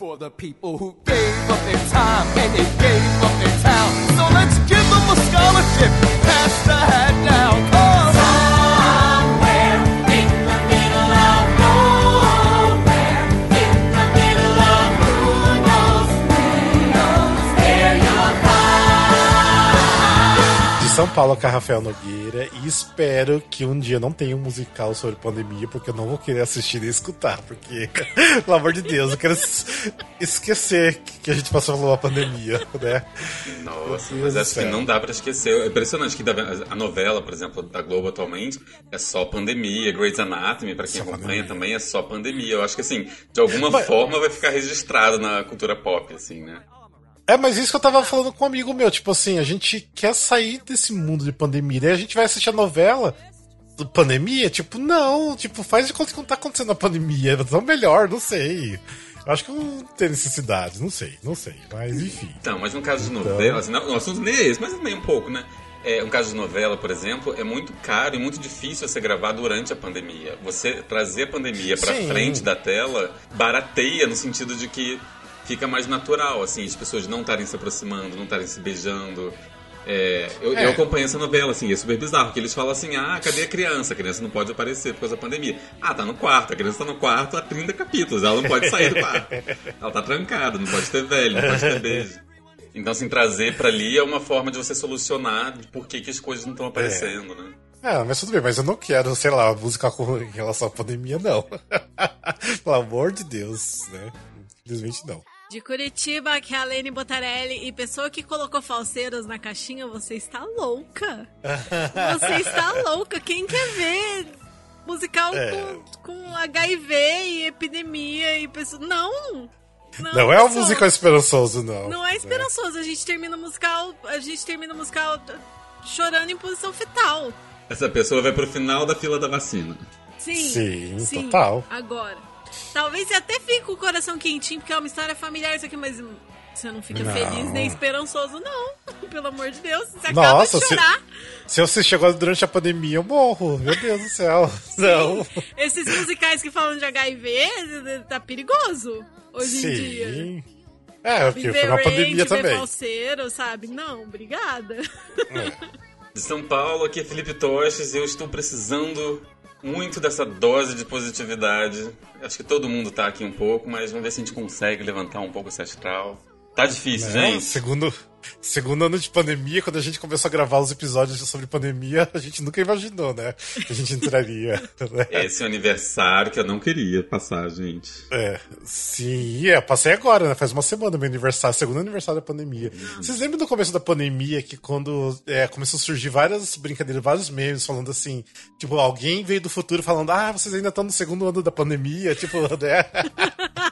for the people who gave up their time and they gave up their town. So let's give them a scholarship, pass the São Paulo com a Rafael Nogueira e espero que um dia não tenha um musical sobre pandemia, porque eu não vou querer assistir nem escutar, porque, pelo amor de Deus, eu quero es- esquecer que a gente passou por uma pandemia, né? Nossa, mas acho que não dá pra esquecer. É impressionante que a novela, por exemplo, da Globo atualmente é só pandemia. Grey's Anatomy, pra quem Só acompanha, pandemia. também é só pandemia. Eu acho que assim, de alguma Mas- forma vai ficar registrado na cultura pop, assim, né? É, mas isso que eu tava falando com um amigo meu, tipo assim, a gente quer sair desse mundo de pandemia, daí a gente vai assistir a novela do pandemia, tipo, não, tipo, faz de conta que não tá acontecendo a pandemia, é tão melhor, não sei. Acho que não tem necessidade, não sei, não sei, mas enfim. Então, mas no caso de Então. novela, assim, não, o assunto nem é esse, mas também um pouco, né? É, um caso de novela, por exemplo, é muito caro e muito difícil você gravar durante a pandemia. Você trazer a pandemia pra Sim. frente da tela barateia no sentido de que fica mais natural, assim, as pessoas não estarem se aproximando, não estarem se beijando. É, eu, É. eu acompanho essa novela, assim, é super bizarro, que eles falam assim, ah, cadê a criança? A criança não pode aparecer por causa da pandemia. Ah, tá no quarto, a criança tá no quarto há 30 capítulos, ela não pode sair do quarto. Ela tá trancada, não pode ter velho, não pode ter beijo. Então, assim, trazer pra ali é uma forma de você solucionar por que, que as coisas não estão aparecendo, né? É, mas tudo bem, mas eu não quero, sei lá, musical com em relação à pandemia, não. Pelo amor de Deus, né? Infelizmente não. De Curitiba, que é a Lene Botarelli. E pessoa que colocou falseiras na caixinha, você está louca. Você está louca. Quem quer ver musical É. com, com HIV e epidemia e pessoas. Não! Não, é um musical esperançoso, não. Não é esperançoso. A gente termina o musical. A gente termina o musical chorando em posição fetal. Essa pessoa vai pro final da fila da vacina. Sim. Sim, total. Agora. Talvez você até fique com o coração quentinho, porque é uma história familiar isso aqui, mas você não fica Não. feliz nem esperançoso, não. Pelo amor de Deus. Você acaba Nossa, de se, chorar. se eu assistir agora durante a pandemia, eu morro. Meu Deus do céu. Não. Esses musicais que falam de HIV, tá perigoso hoje em dia. Sim. É, porque Viver foi uma rage, pandemia também. falseiro, sabe? Não, obrigada. De São Paulo, aqui é Felipe Toches e eu estou precisando muito dessa dose de positividade. Acho que todo mundo tá aqui um pouco, mas vamos ver se a gente consegue levantar um pouco esse astral. Tá difícil, Né? gente. Segundo, segundo ano de pandemia, quando a gente começou a gravar os episódios sobre pandemia, a gente nunca imaginou, né? Que a gente entraria. né? Esse é o aniversário que eu não queria passar, gente. É, sim, é, passei agora, né? Faz uma semana meu aniversário, segundo aniversário da pandemia. Vocês lembram do começo da pandemia que quando é, começou a surgir várias brincadeiras, vários memes falando assim, tipo, alguém veio do futuro falando, ah, vocês ainda estão no segundo ano da pandemia, tipo, né?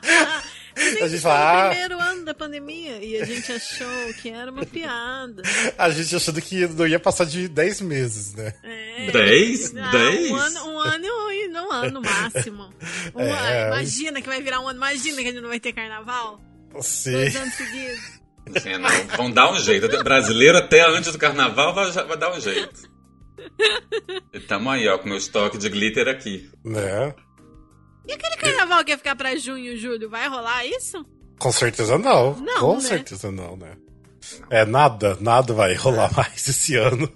a gente Tá no fala, ah, primeiro ano da pandemia e a gente achou que era uma piada. a gente achando que não ia passar de 10 meses, né? É. Dez? Ah, Dez? Um ano, um ano e um ano no máximo. Um É. ano. Imagina que vai virar um ano. Imagina que a gente não vai ter carnaval. Sim. Dois anos seguidos. Não, vão dar um jeito. Brasileiro até antes do carnaval vai, vai dar um jeito. E tamo aí, ó, com meu estoque de glitter aqui. Né? E aquele carnaval que ia ficar pra junho julho, vai rolar isso? Com certeza não. Não, Com né? certeza não, né? É, nada, nada vai rolar mais esse ano.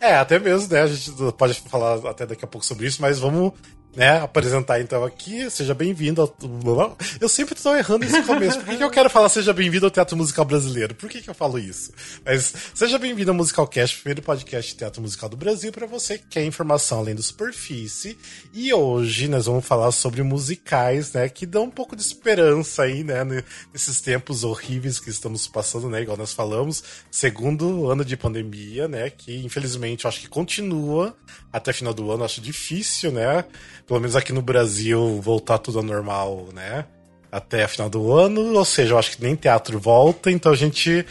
É, até mesmo, né? A gente pode falar até daqui a pouco sobre isso, mas vamos, né, apresentar então aqui. Seja bem-vindo ao. Eu sempre tô errando esse começo. Por que, que eu quero falar seja bem-vindo ao Teatro Musical Brasileiro? Por que, que eu falo isso? Mas seja bem-vindo ao Musicalcast, primeiro podcast de teatro musical do Brasil, para você que quer informação além do superfície. E hoje nós vamos falar sobre musicais, né, que dão um pouco de esperança aí, né, nesses tempos horríveis que estamos passando, né, igual nós falamos, segundo ano de pandemia, né, que infelizmente eu acho que continua até final do ano, acho difícil, né, pelo menos aqui no Brasil voltar tudo ao normal, né, até a final do ano, ou seja, eu acho que nem teatro volta, então a gente.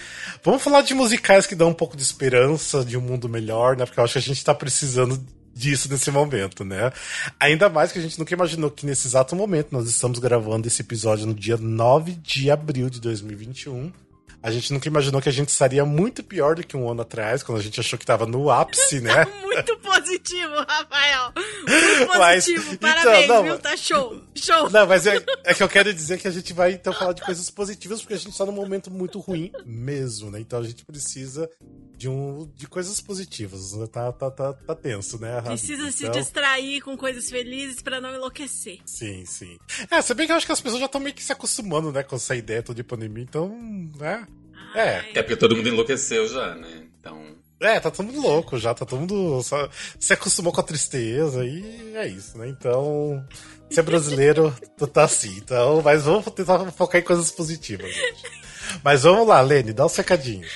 Vamos falar de musicais que dão um pouco de esperança de um mundo melhor, né? Porque eu acho que a gente tá precisando disso nesse momento, né? Ainda mais que a gente nunca imaginou que nesse exato momento nós estamos gravando esse episódio no dia 9 de abril de 2021. A gente nunca imaginou que a gente estaria muito pior do que um ano atrás, quando a gente achou que tava no ápice, né? Muito positivo, Rafael. Mas, Positivo, então, parabéns, não, viu? Tá show, show. Não, mas é, é que eu quero dizer que a gente vai então falar de coisas positivas, porque a gente tá num momento muito ruim mesmo, né? Então a gente precisa de, um, de coisas positivas. né? Tá, tá, tá, tá tenso, né? a Precisa vida. se Então, distrair com coisas felizes pra não enlouquecer. Sim, sim. É, se bem que eu acho que as pessoas já estão meio que se acostumando, né, com essa ideia toda de pandemia, então, né? É. É porque todo mundo enlouqueceu já, né? Então. É, tá todo mundo louco já, tá todo mundo só se acostumou com a tristeza e é isso, né? Então, ser brasileiro tu tá assim, então, mas vamos tentar focar em coisas positivas. gente. Mas vamos lá, Lene, dá um secadinho.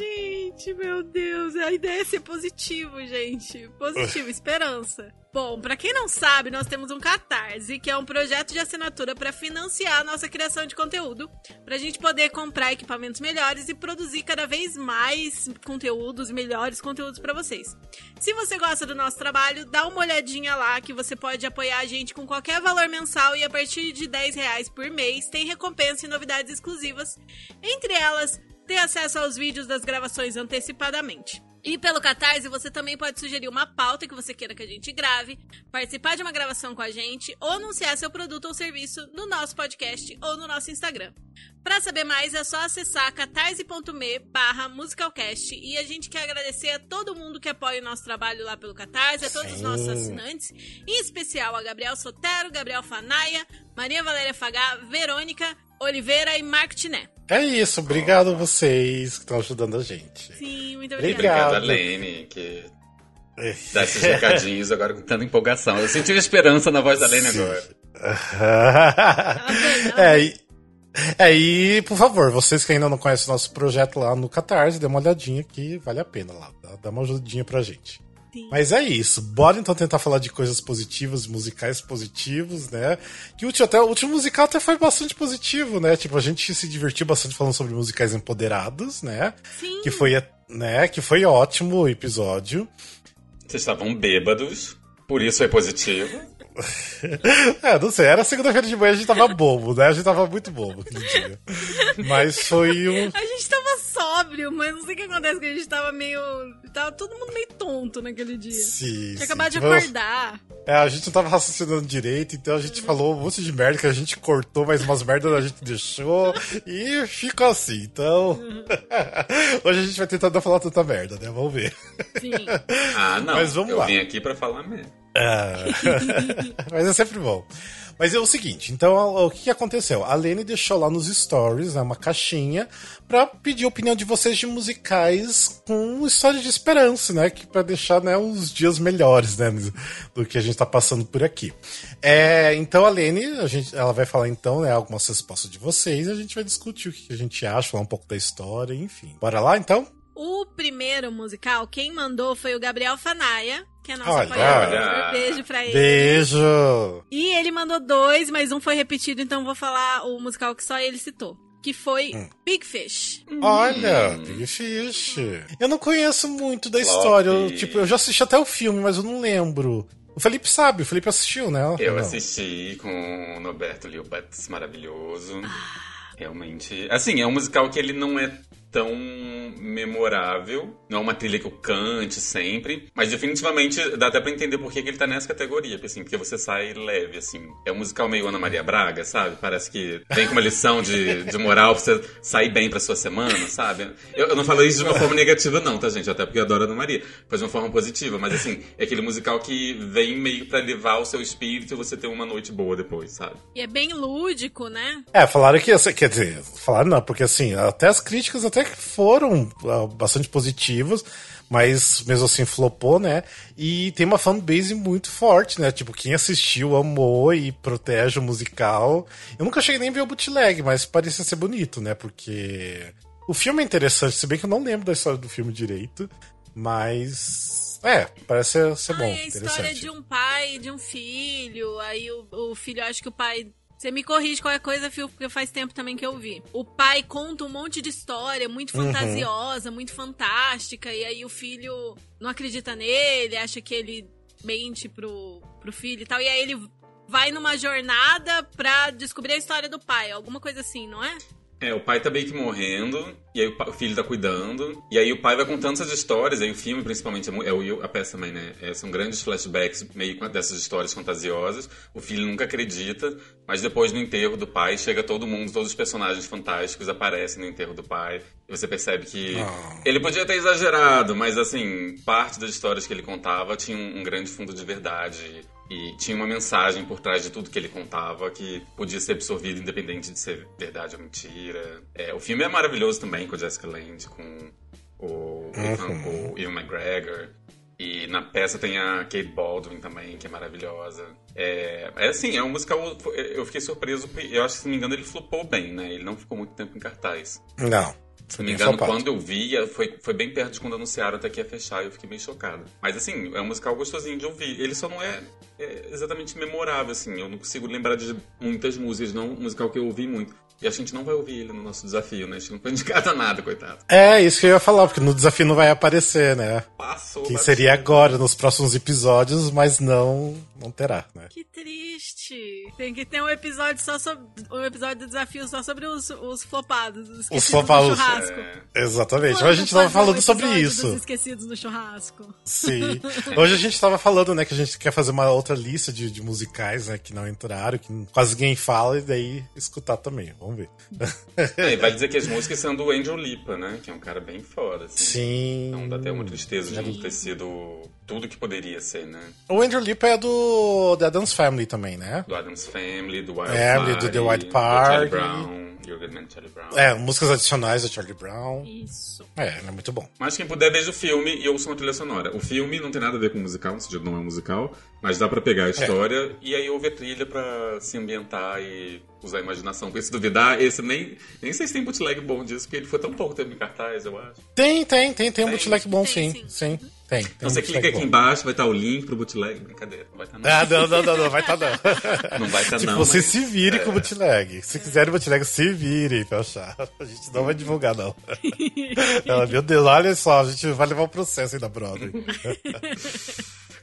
Gente, meu Deus, a ideia é ser positivo, gente. Positivo, esperança. Bom, pra quem não sabe, nós temos um Catarse, que é um projeto de assinatura pra financiar a nossa criação de conteúdo, pra gente poder comprar equipamentos melhores e produzir cada vez mais conteúdos, melhores conteúdos pra vocês. Se você gosta do nosso trabalho, dá uma olhadinha lá que você pode apoiar a gente com qualquer valor mensal e a partir de 10 reais por mês tem recompensa e novidades exclusivas. Entre elas, ter acesso aos vídeos das gravações antecipadamente. E pelo Catarse, você também pode sugerir uma pauta que você queira que a gente grave, participar de uma gravação com a gente ou anunciar seu produto ou serviço no nosso podcast ou no nosso Instagram. Para saber mais, é só acessar catarse.me barra musicalcast e a gente quer agradecer a todo mundo que apoia o nosso trabalho lá pelo Catarse, a todos os Sim. nossos assinantes, em especial a Gabriel Sotero, Gabriel Fanaia, Maria Valéria Fagá, Verônica Oliveira e Marco Tiné. É isso, obrigado a vocês que estão ajudando a gente. Sim, muito Obrigado. obrigada. Obrigado a Lene, que dá esses recadinhos agora com tanta empolgação. Eu senti a esperança na voz da Lene agora. é, e, é, e, por favor, vocês que ainda não conhecem o nosso projeto lá no Catarse, dê uma olhadinha que vale a pena lá. Dá, dá uma ajudinha pra gente. Sim. Mas é isso. Bora então tentar falar de coisas positivas, musicais positivos, né? Que o último, até, o último musical até foi bastante positivo, né? Tipo, a gente se divertiu bastante falando sobre musicais empoderados, né? Sim. Que foi, né? Que foi ótimo o episódio. Vocês estavam bêbados, por isso é positivo. É, não sei, era segunda-feira de manhã, a gente tava bobo, né? A gente tava muito bobo aquele dia. Mas foi um. A gente tava sóbrio, mas não sei o que acontece, que a gente tava meio. Tava todo mundo meio tonto naquele dia. Sim, Tinha acabado de acordar. É, a gente não tava raciocinando direito, então a gente falou um monte de merda que a gente cortou, mas umas merdas a gente deixou e ficou assim. Então. Hoje a gente vai tentar não falar tanta merda, né? Vamos ver. Sim. Ah, não. Mas vamos eu lá. vim aqui pra falar mesmo. É. Mas é sempre bom. Mas é o seguinte, então o que aconteceu? A Lene deixou lá nos stories né, uma caixinha pra pedir a opinião de vocês de musicais com história de esperança, né? Que para deixar né, uns dias melhores, né? Do que a gente tá passando por aqui. É, então a Lene, a gente, ela vai falar então né, algumas respostas de vocês e a gente vai discutir o que a gente acha, falar um pouco da história, enfim. Bora lá então? O primeiro musical, quem mandou foi o Gabriel Fanaia, que é nosso Olha. apoiador. Olha. Beijo pra ele. Beijo! E ele mandou dois, mas um foi repetido, então vou falar o musical que só ele citou. Que foi Hum. Big Fish. Olha, Big Fish. Eu não conheço muito da história. Eu, tipo, eu já assisti até o filme, mas eu não lembro. O Felipe sabe, o Felipe assistiu, né? Eu Não. assisti com o Norberto Liobats, maravilhoso. Realmente. Assim, é um musical que ele não é tão memorável. Não é uma trilha que eu cante sempre. Mas definitivamente dá até pra entender por que que ele tá nessa categoria. Porque, assim, porque você sai leve, assim. É um musical meio Ana Maria Braga, sabe? Parece que vem com uma lição de, de moral pra você sair bem pra sua semana, sabe? Eu, eu não falo isso de uma forma negativa, não, tá, gente? Até porque eu adoro a Ana Maria. Foi de uma forma positiva. Mas, assim, é aquele musical que vem meio pra levar o seu espírito e você ter uma noite boa depois, sabe? E é bem lúdico, né? É, falaram que, quer dizer, falaram não, porque assim, até as críticas até que foram ah, bastante positivas, mas mesmo assim flopou, né? E tem uma fanbase muito forte, né? Tipo, quem assistiu amou e protege o musical. Eu nunca cheguei nem a ver o bootleg, mas parecia ser bonito, né? Porque o filme é interessante, se bem que eu não lembro da história do filme direito, mas é, parece ser, ser bom, ah, é a história de um pai e de um filho. Aí o, o filho, acho que o pai. Você me corrige qualquer coisa, Fio, porque faz tempo também que eu vi. O pai conta um monte de história muito Uhum. fantasiosa, muito fantástica, e aí o filho não acredita nele, acha que ele mente pro, pro filho e tal. E aí ele vai numa jornada pra descobrir a história do pai, alguma coisa assim, não é? É, o pai tá meio que morrendo, e aí o, pa- o filho tá cuidando, e aí o pai vai contando essas histórias, aí o filme principalmente, é, é o, a peça também, né? É, são grandes flashbacks meio dessas histórias fantasiosas. O filho nunca acredita, mas depois no enterro do pai, chega todo mundo, todos os personagens fantásticos aparecem no enterro do pai, e você percebe que Ah. ele podia ter exagerado, mas assim, parte das histórias que ele contava tinha um, um grande fundo de verdade. E tinha uma mensagem por trás de tudo que ele contava que podia ser absorvida independente de ser verdade ou mentira. É, o filme é maravilhoso também com a Jessica Lange, com o, Uhum. o Ian McGregor. E na peça tem a Kate Baldwin também, que é maravilhosa. É, é assim, é um musical. Eu fiquei surpreso, eu acho que, se não me engano, ele flopou bem, né? Ele não ficou muito tempo em cartaz. Não. Se não me engano, quando eu vi, foi, foi bem perto de quando anunciaram até que ia fechar e eu fiquei meio chocado. Mas assim, é um musical gostosinho de ouvir. Ele só não é, é exatamente memorável, assim. Eu não consigo lembrar de muitas músicas, não um musical que eu ouvi muito. E a gente não vai ouvir ele no nosso desafio, né? A gente não foi indicado a nada, coitado. É, isso que eu ia falar, porque no desafio não vai aparecer, né? Passou. Quem batido. seria agora, nos próximos episódios, mas não, não terá, né? Que triste. Tem que ter um episódio só sobre. Um episódio do desafio só sobre os, os flopados. Os, esquecidos flopados, no churrasco. É, Exatamente. Hoje a gente tava falando um sobre isso. Dos esquecidos no churrasco. Sim. Hoje a gente tava falando, né, que a gente quer fazer uma outra lista de, de musicais, né, que não entraram, que quase ninguém fala, e daí escutar também. Vamos ver. É, vai dizer que as músicas são do Angel Lipa, né? Que é um cara bem foda, assim. Sim. Então dá até uma tristeza de não ter sido tudo que poderia ser, né? O Andrew Lipa é do The Adams Family também, né? Do Adams Family, do Wild É, Party, do The White do Party. Charlie Brown, You're Good Man, Charlie Brown. É, músicas adicionais do Charlie Brown. Isso. É, é muito bom. Mas quem puder, veja o filme e ouça uma trilha sonora. O filme não tem nada a ver com o musical, no sentido não é um musical, mas dá pra pegar a história e aí ouve a trilha pra se ambientar e usar a imaginação. Porque se duvidar, esse nem, nem sei se tem bootleg bom disso, porque ele foi tão pouco tempo em cartaz, eu acho. Tem, tem, tem, tem um bootleg bom, Tem, sim. sim. Sim, tem. tem Então um você clica aqui bom. embaixo, vai estar o link pro bootleg. Brincadeira, não vai estar não. Ah, não, não, não, não, vai estar não. Não vai estar Tipo, não. você mas- se vire com o bootleg. Se quiserem bootleg, se virem pra achar. A gente não vai divulgar, não. Ela, meu Deus, olha só, a gente vai levar o processo aí da Broadway.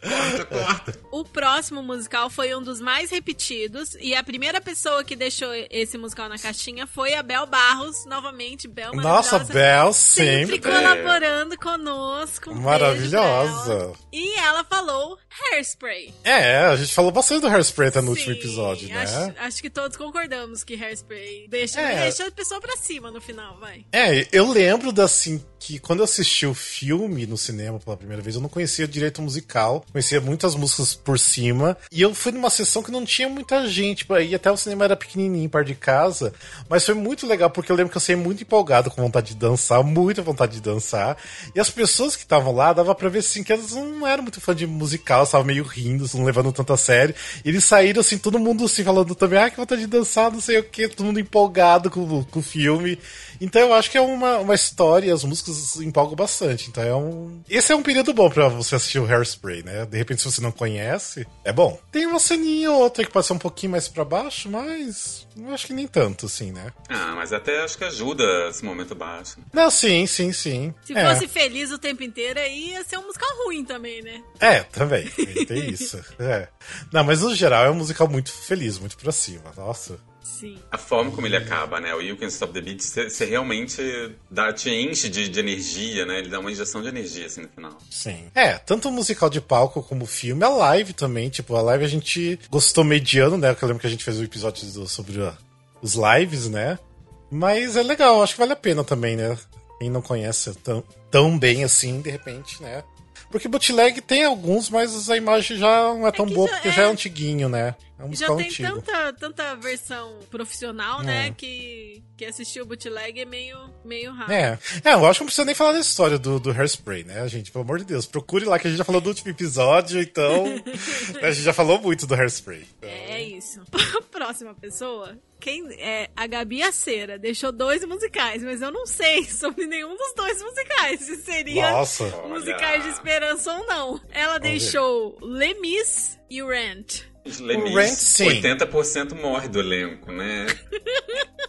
Corta, corta. O próximo musical foi um dos mais repetidos e a primeira pessoa que deixou esse musical na caixinha foi a Bel Barros, novamente, Bel Nossa, Bel sempre sempre. colaborando conosco. Um Maravilhosa. E ela falou Hairspray. É, a gente falou bastante do Hairspray até no último Sim, episódio, né? Acho, acho que todos concordamos que Hairspray deixa, É. deixa a pessoa pra cima no final, vai. É, eu lembro da, assim, que quando eu assisti o filme no cinema pela primeira vez, eu não conhecia direito o musical, conhecia muitas músicas por cima, e eu fui numa sessão que não tinha muita gente pra ir, até o cinema era pequenininho, perto de casa, mas foi muito legal, porque eu lembro que eu saí muito empolgado com vontade de dançar, muita vontade de dançar, e as pessoas que estavam lá, dava pra ver, assim, que elas não eram muito fã de musical, estavam meio rindo, não levando tanto a sério, e eles saíram, assim, todo mundo, assim, falando também, ah, que vontade de dançar, não sei o que, todo mundo empolgado com, com o filme, então eu acho que é uma, uma história, as músicas empolgam bastante. Então é um. Esse é um período bom pra você assistir o Hairspray, né? De repente, se você não conhece, é bom. Tem uma ceninha ou outra que pode ser um pouquinho mais pra baixo, mas. Eu acho que nem tanto, assim, né? Ah, mas até acho que ajuda esse momento baixo. Não, sim, sim, sim. Se é. fosse feliz o tempo inteiro, aí ia ser um musical ruim também, né? É, também. Tem, tem isso. É. Não, mas no geral é um musical muito feliz, muito pra cima. Nossa. Sim. A forma como ele acaba, né? O You Can Stop the Beat, você realmente dá, te enche de, de energia, né? Ele dá uma injeção de energia, assim, no final. Sim. É, tanto o musical de palco como o filme, a live também. Tipo, a live a gente gostou mediano, né? Porque eu lembro que a gente fez um episódio do- sobre a- os lives, né? Mas é legal, acho que vale a pena também, né? Quem não conhece tão, tão bem assim, de repente, né? Porque bootleg tem alguns, mas a imagem já não é tão que boa, já porque é- já é antiguinho, né? É Já tem antigo. tanta, tanta versão profissional, né? É. Que, que assistir o bootleg é meio, meio raro. É. é, eu acho que não precisa nem falar da história do, do Hairspray, né, gente? Pelo amor de Deus. Procure lá, que a gente já falou do último episódio, então. a gente já falou muito do Hairspray. Então, É isso. Próxima pessoa. Quem é a Gabi Aceira deixou dois musicais, mas eu não sei sobre nenhum dos dois musicais. Se seria Nossa. musicais de esperança ou não. Ela deixou Lemis e o Rent. Lemis, Rent, sim. 80% morre do elenco, né?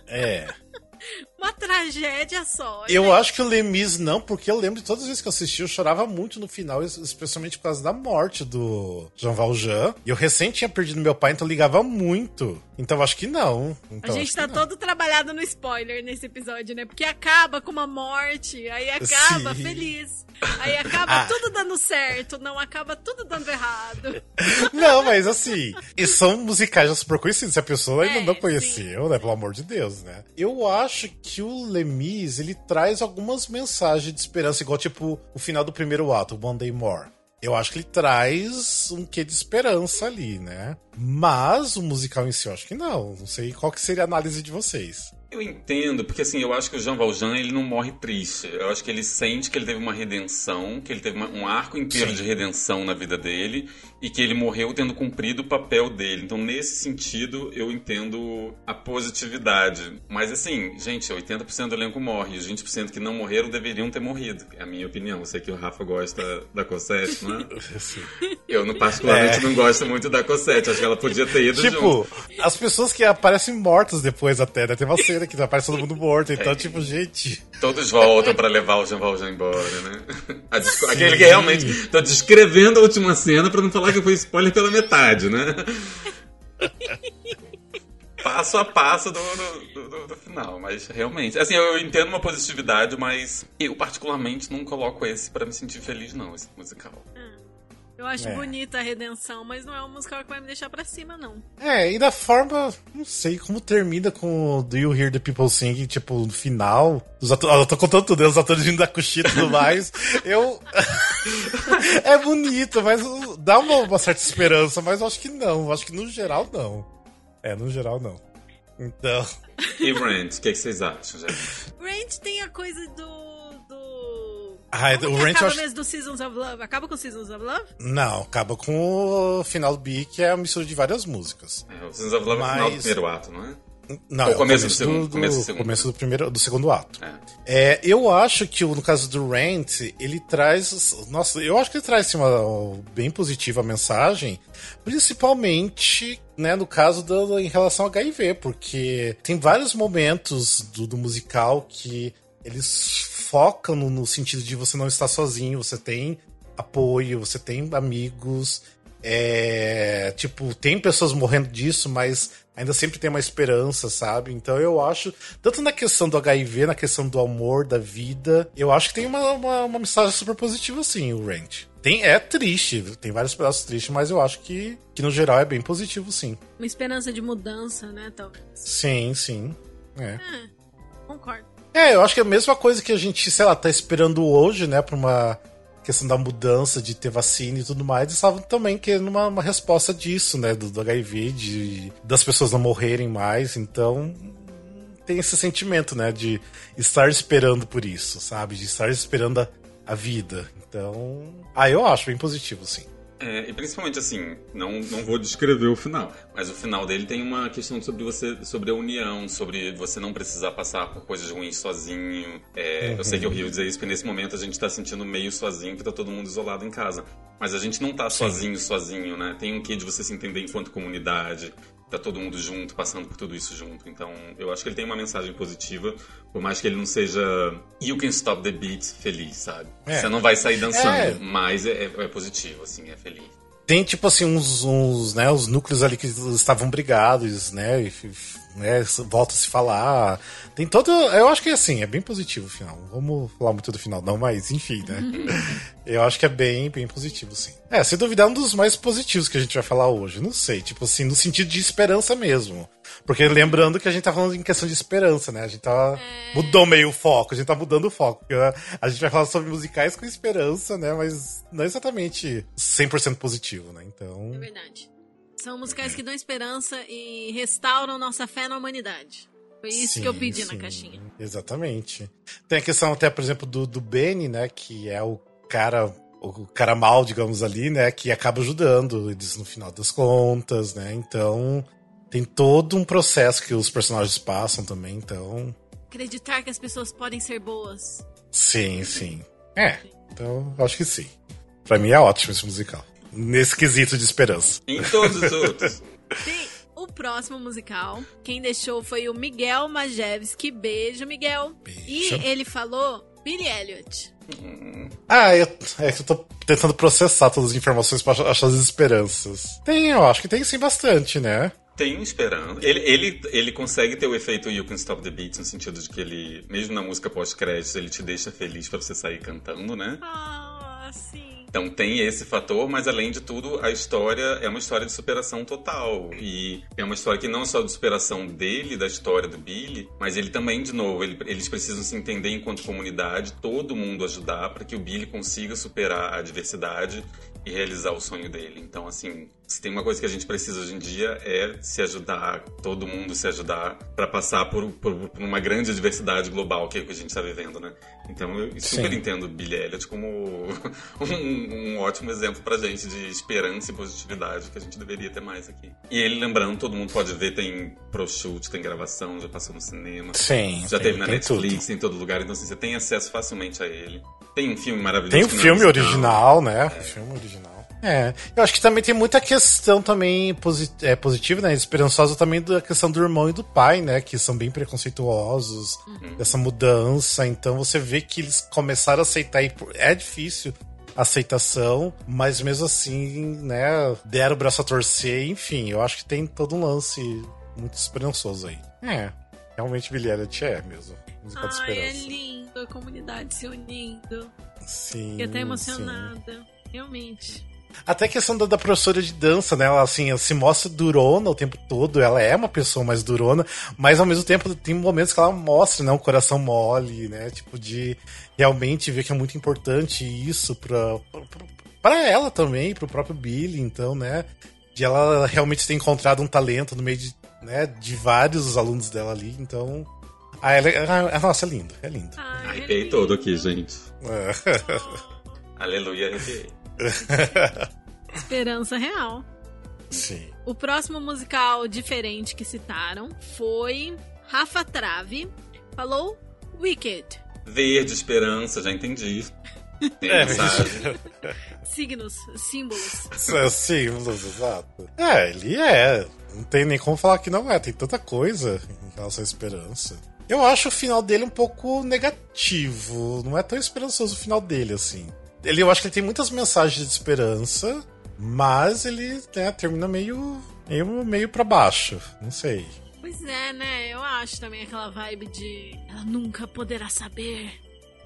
É. Uma tragédia só. Eu gente. acho que o Lemis não, porque eu lembro de todas as vezes que eu assisti, eu chorava muito no final, es- especialmente por causa da morte do Jean Valjean. E eu recém tinha perdido meu pai, então eu ligava muito. Então eu acho que não. Então, A gente tá todo trabalhado no spoiler nesse episódio, né? Porque acaba com uma morte, aí acaba Sim. feliz. Aí acaba Ah. tudo dando certo, não acaba tudo dando errado. Não, mas assim, e são musicais já super conhecidos. Se a pessoa ainda É, não conheceu, né? Pelo amor de Deus, né? Eu acho que o Lemis, ele traz algumas mensagens de esperança, igual tipo o final do primeiro ato, o One Day More. Eu acho que ele traz um quê de esperança ali, né? Mas o musical em si, eu acho que não. Não sei qual que seria a análise de vocês. Eu entendo, porque assim, eu acho que o Jean Valjean, ele não morre triste. Eu acho que ele sente que ele teve uma redenção, que ele teve uma- um arco inteiro Sim. de redenção na vida dele e que ele morreu tendo cumprido o papel dele. Então, nesse sentido, eu entendo a positividade. Mas assim, gente, 80% do elenco morre e os 20% que não morreram deveriam ter morrido. É a minha opinião. Eu sei que o Rafa gosta da Cosette, não é? Assim. Eu, no particularmente, É. não gosto muito da Cosette. Acho que ela podia ter ido junto. Tipo, as pessoas que aparecem mortas depois até, né? Tem uma cena que aparece todo mundo morto. Então, tipo, gente. Todos voltam pra levar o Jean Valjean embora, né? Aquele que realmente. Tô descrevendo a última cena pra não falar que foi spoiler pela metade, né? Passo a passo do, do, do- do final, mas realmente. Assim, eu entendo uma positividade, mas eu particularmente não coloco esse pra me sentir feliz, não, esse musical. Eu acho É. bonita a redenção, mas não é um musical que vai me deixar pra cima, não. É, e da forma, não sei como termina com o Do You Hear the People Singing, tipo, no final. Os atores, eu tô contando tudo, né? os atores vindo da coxinha e tudo mais. eu. é bonito, mas dá uma, uma certa esperança, mas eu acho que não. Eu acho que no geral não. É, no geral não. Então. E Rent, o que, é que vocês acham, gente? Ranch tem a coisa do. Do... Como o Ranch acaba acho. mesmo do Seasons of Love? Acaba com Seasons of Love? Não, acaba com o final do B, que é a mistura de várias músicas. É, o Sins of Love é o final do Mas- primeiro ato, não é? Não, O é começo do segundo- começo do segundo. começo do primeiro, do segundo ato. É. É, eu acho que no caso do Rant, ele traz. Nossa, eu acho que ele traz assim, uma bem positiva mensagem, principalmente né, no caso do, em relação ao HIV, porque tem vários momentos do, do musical que eles focam no, no sentido de você não estar sozinho, você tem apoio, você tem amigos. É, tipo, tem pessoas morrendo disso, mas ainda sempre tem uma esperança, sabe? Então eu acho, tanto na questão do HIV, na questão do amor, da vida, eu acho que tem uma, uma, uma mensagem super positiva, sim, o Ranch. Tem, é triste, tem vários pedaços tristes, mas eu acho que, que no geral é bem positivo, sim. Uma esperança de mudança, né, talvez. Sim, sim. É. Concordo. É, eu acho que é a mesma coisa que a gente, sei lá, tá esperando hoje, né, pra uma questão da mudança, de ter vacina e tudo mais, eles estavam também querendo uma, uma resposta disso, né, do, do HIV, de, das pessoas não morrerem mais, então tem esse sentimento, né, de estar esperando por isso, sabe, de estar esperando a, a vida. Então, ah, eu acho bem positivo, sim. É, e principalmente assim, não, não vou descrever o final, mas o final dele tem uma questão sobre você, sobre a união, sobre você não precisar passar por coisas ruins sozinho. É, Eu sei que é horrível dizer isso, porque nesse momento a gente tá sentindo meio sozinho, porque tá todo mundo isolado em casa. Mas a gente não tá sozinho, sozinho, né? Tem um quê de você se entender enquanto comunidade, tá todo mundo junto, passando por tudo isso junto. Então, eu acho que ele tem uma mensagem positiva, por mais que ele não seja You Can Stop the Beat feliz, sabe? É. Você não vai sair dançando, É. mas é, é- é positivo, assim, é feliz. Tem, tipo assim, uns, uns, né, os núcleos ali que estavam brigados, né, e, né, volta a se falar. Tem todo, eu acho que assim, é bem positivo o final. Não Vamos falar muito do final não, mas enfim, né. eu acho que é bem, bem positivo, sim. É, sem duvidar, é um dos mais positivos que a gente vai falar hoje. Não sei, tipo assim, no sentido de esperança mesmo. Porque lembrando que a gente tá falando em questão de esperança, né? A gente tá. Mudou meio o foco, a gente tá mudando o foco. Porque, a- gente vai falar sobre musicais com esperança, né? Mas não exatamente 100% positivo, né? Então. É verdade. São musicais que dão esperança e restauram nossa fé na humanidade. Foi isso sim, que eu pedi na sim, caixinha. Exatamente. Tem a questão até, por exemplo, do, do Benny, né? Que é o cara. O cara mal, digamos ali, né? Que acaba ajudando eles no final das contas, né? Então. Tem todo um processo que os personagens passam também, então. Acreditar que as pessoas podem ser boas. Sim, sim. É, então acho que sim. Pra mim é ótimo esse musical. Nesse quesito de esperança. Em todos os outros. Tem o próximo musical. Quem deixou foi o Miguel Majewski. Beijo, Miguel. Beijo. E ele falou Billy Elliot. Ah, eu, é que eu tô tentando processar todas as informações pra achar as esperanças. Tem, eu acho que tem sim bastante, né? Tem esperança. Ele, ele, ele consegue ter o efeito You Can Stop the Beat, no sentido de que ele, mesmo na música pós-créditos, ele te deixa feliz pra você sair cantando, né? Ah, sim. Então tem esse fator, mas além de tudo, a história é uma história de superação total. E é uma história que não é só de superação dele, da história do Billy, mas ele também, de novo, ele- eles precisam se entender enquanto comunidade, todo mundo ajudar para que o Billy consiga superar a adversidade e realizar o sonho dele. Então, assim, se tem uma coisa que a gente precisa hoje em dia é se ajudar, todo mundo se ajudar para passar por, por- por uma grande adversidade global que é o que a gente está vivendo, né? Então eu super Sim. entendo o Billy Elliot como um, um ótimo exemplo pra gente de esperança e positividade que a gente deveria ter mais aqui. E ele, lembrando, todo mundo pode ver, tem proshoot, tem gravação, já passou no cinema. Sim. Já tem- teve na Netflix, tudo. em todo lugar, então assim, você tem acesso facilmente a ele. Tem um filme maravilhoso. Tem é filme musical. original, né? Filme original. É. Eu acho que também tem muita questão também posi é, positiva, né? Esperançosa também da questão do irmão e do pai, né? Que são bem preconceituosos, dessa mudança. Então você vê que eles começaram a aceitar. E é difícil a aceitação, mas mesmo assim, né? Deram o braço a torcer. Enfim, eu acho que tem todo um lance muito esperançoso aí. É. Realmente Elliot é mesmo. Musical de Ai, é esperança. lindo a comunidade se unindo. Sim. Fiquei até sim. emocionada. Realmente. Até a questão da, da professora de dança, né? Ela assim, ela se mostra durona o tempo todo, ela é uma pessoa mais durona, mas ao mesmo tempo tem momentos que ela mostra, né? Um coração mole, né? Tipo, de realmente ver que é muito importante isso pra, pra, pra ela também, pro próprio Billy, então, né? De ela realmente ter encontrado um talento no meio de, né, de vários alunos dela ali, então. Ah, ela, é- ah, nossa, é lindo, é lindo. Ai, é Arrepiei lindo. todo aqui, gente. É. Aleluia, arrepiei. Esperança real. Sim. O próximo musical diferente que citaram foi Rafa Trave. Falou Wicked. Verde, esperança, já entendi. Tem É. Signos, símbolos. É, Sim, exato. É, ele é. Não tem nem como falar que não é. Tem tanta coisa em relação à esperança. Eu acho o final dele um pouco negativo. Não é tão esperançoso o final dele, assim. Ele, eu acho que ele tem muitas mensagens de esperança, mas ele né, termina meio, meio, meio pra baixo. Não sei. Pois é, né? Eu acho também aquela vibe de ela nunca poderá saber.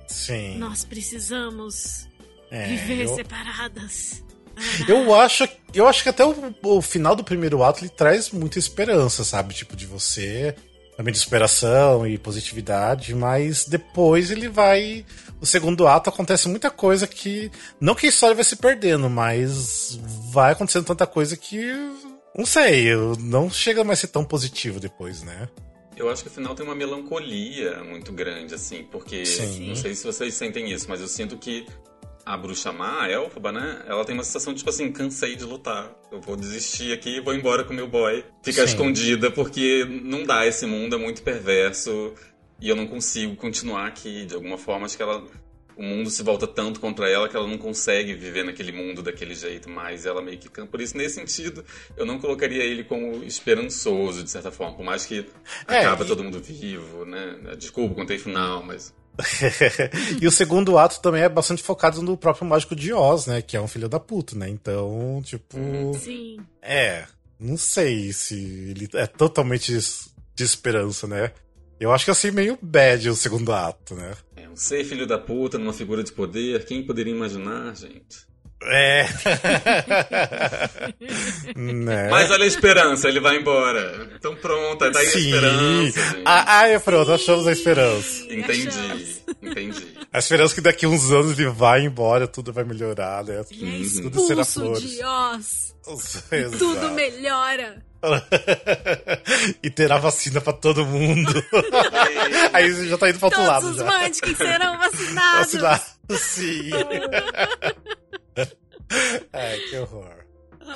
Sim. Nós precisamos É, viver eu- separadas. Eu acho, eu acho que até o, o final do primeiro ato ele traz muita esperança, sabe? Tipo, de você, também de superação e positividade, mas depois ele vai. O segundo ato acontece muita coisa que. Não que a história vai se perdendo, mas vai acontecendo tanta coisa que. Não sei, eu- não chega mais a ser tão positivo depois, né? Eu acho que o final tem uma melancolia muito grande, assim, porque Sim. não sei se vocês sentem isso, mas eu sinto que a bruxa má, a Elfaba, né? Ela tem uma sensação de, tipo assim, cansei de lutar. Eu vou desistir aqui e vou embora com meu boy. Ficar escondida, porque não dá, esse mundo é muito perverso e eu não consigo continuar aqui. De alguma forma, acho que ela. O mundo se volta tanto contra ela que ela não consegue viver naquele mundo daquele jeito, mas ela meio que. Por isso, nesse sentido, eu não colocaria ele como esperançoso, de certa forma. Por mais que É, acaba e- todo mundo vivo, né? Desculpa, contei final, mas. e o segundo ato também é bastante focado no próprio Mágico de Oz, né? Que é um filho da puta, né? Então, tipo. Sim. É, não sei se ele é totalmente de esperança, né? Eu acho que é assim meio bad o segundo ato, né? É um ser filho da puta numa figura de poder. Quem poderia imaginar, gente? É. né? Mas olha a esperança, ele vai embora. Então pronto, tá aí a Sim. esperança, gente. Ah, ah, é pronto, achamos a esperança. Entendi, achamos. entendi. A esperança que daqui uns anos ele vai embora, tudo vai melhorar, né? Ele é Tudo será flores. de Oz. Tudo melhora. e terá vacina pra todo mundo. Aí você já tá indo pro outro Todos lado os já. Serão vacinados. Vacinar. Sim. é, que horror.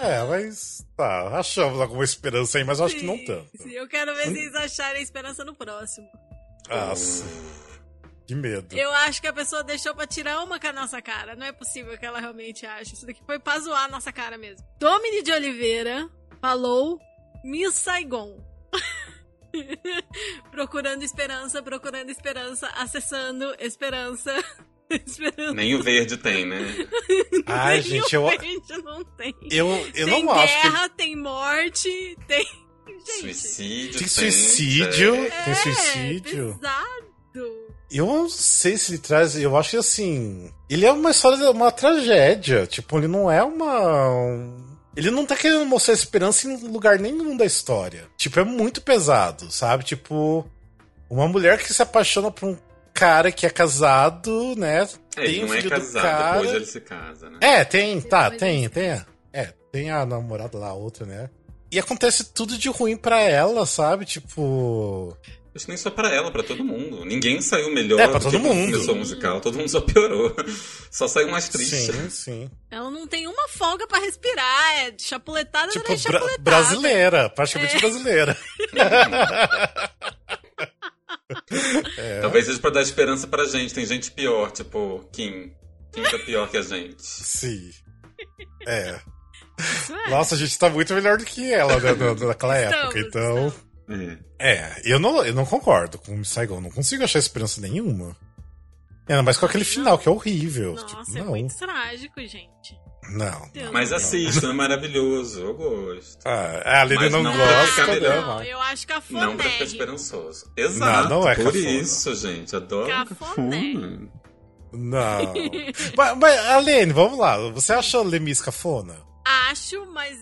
É, mas tá, achamos alguma esperança aí, mas eu acho que não Sim, tanto. sim, eu quero ver se eles acharem esperança no próximo. Nossa. Que medo. Eu acho que a pessoa deixou pra tirar uma com a nossa cara. Não é possível que ela realmente ache. Isso daqui foi pra zoar a nossa cara mesmo. Domini de Oliveira falou Miss Saigon. procurando esperança, procurando esperança, acessando esperança. esperança. Nem o verde tem, né? Ai, Nem gente, o eu, verde não tem. eu, eu tem não acho que. guerra, tem morte, tem. Gente, Suicídio. Tem suicídio. é. Tem é suicídio. pesado. Eu não sei se ele traz. Eu acho que assim. Ele é uma história, uma tragédia. Tipo, ele não é uma. um- Ele não tá querendo mostrar esperança em lugar nenhum da história. Tipo, é muito pesado, sabe? Tipo, uma mulher que se apaixona por um cara que é casado, né? É, tem ele um não é filho do casado, cara. depois ele se casa, né? É, tem, tá, tem, tem. a- É, tem a namorada lá, a outra, né? E acontece tudo de ruim pra ela, sabe? Tipo. Acho que nem só pra ela, pra todo mundo. Ninguém saiu melhor É, pra do todo mundo. começou o musical. Todo mundo só piorou. Só saiu mais triste. Sim, sim. Ela não tem uma folga pra respirar. É chapuletada Tipo, atrás de bra- chapuletada. brasileira, praticamente É. brasileira. Talvez seja pra dar esperança pra gente. Tem gente pior, tipo Kim. Kim tá pior que a gente. Sim. É. Isso é. Nossa, a gente tá muito melhor do que ela, né, na- naquela Estamos, época. Então. estamos. É. É, eu não, eu não concordo com o Saigon. Não consigo achar esperança nenhuma. Ainda mais com aquele final, que é horrível. Nossa, tipo, é não, muito trágico, gente. Não. Mas assista, é maravilhoso. Eu gosto. Ah, a Aline Mas não, não gosta, né? Não, mas- eu acho Não pra ficar esperançoso. Exato. Não, não é por cafona. isso, gente. Adoro Cafoné. cafona. Não. mas, mas, Alene, vamos lá. Você acha Lemis cafona? Acho, mas.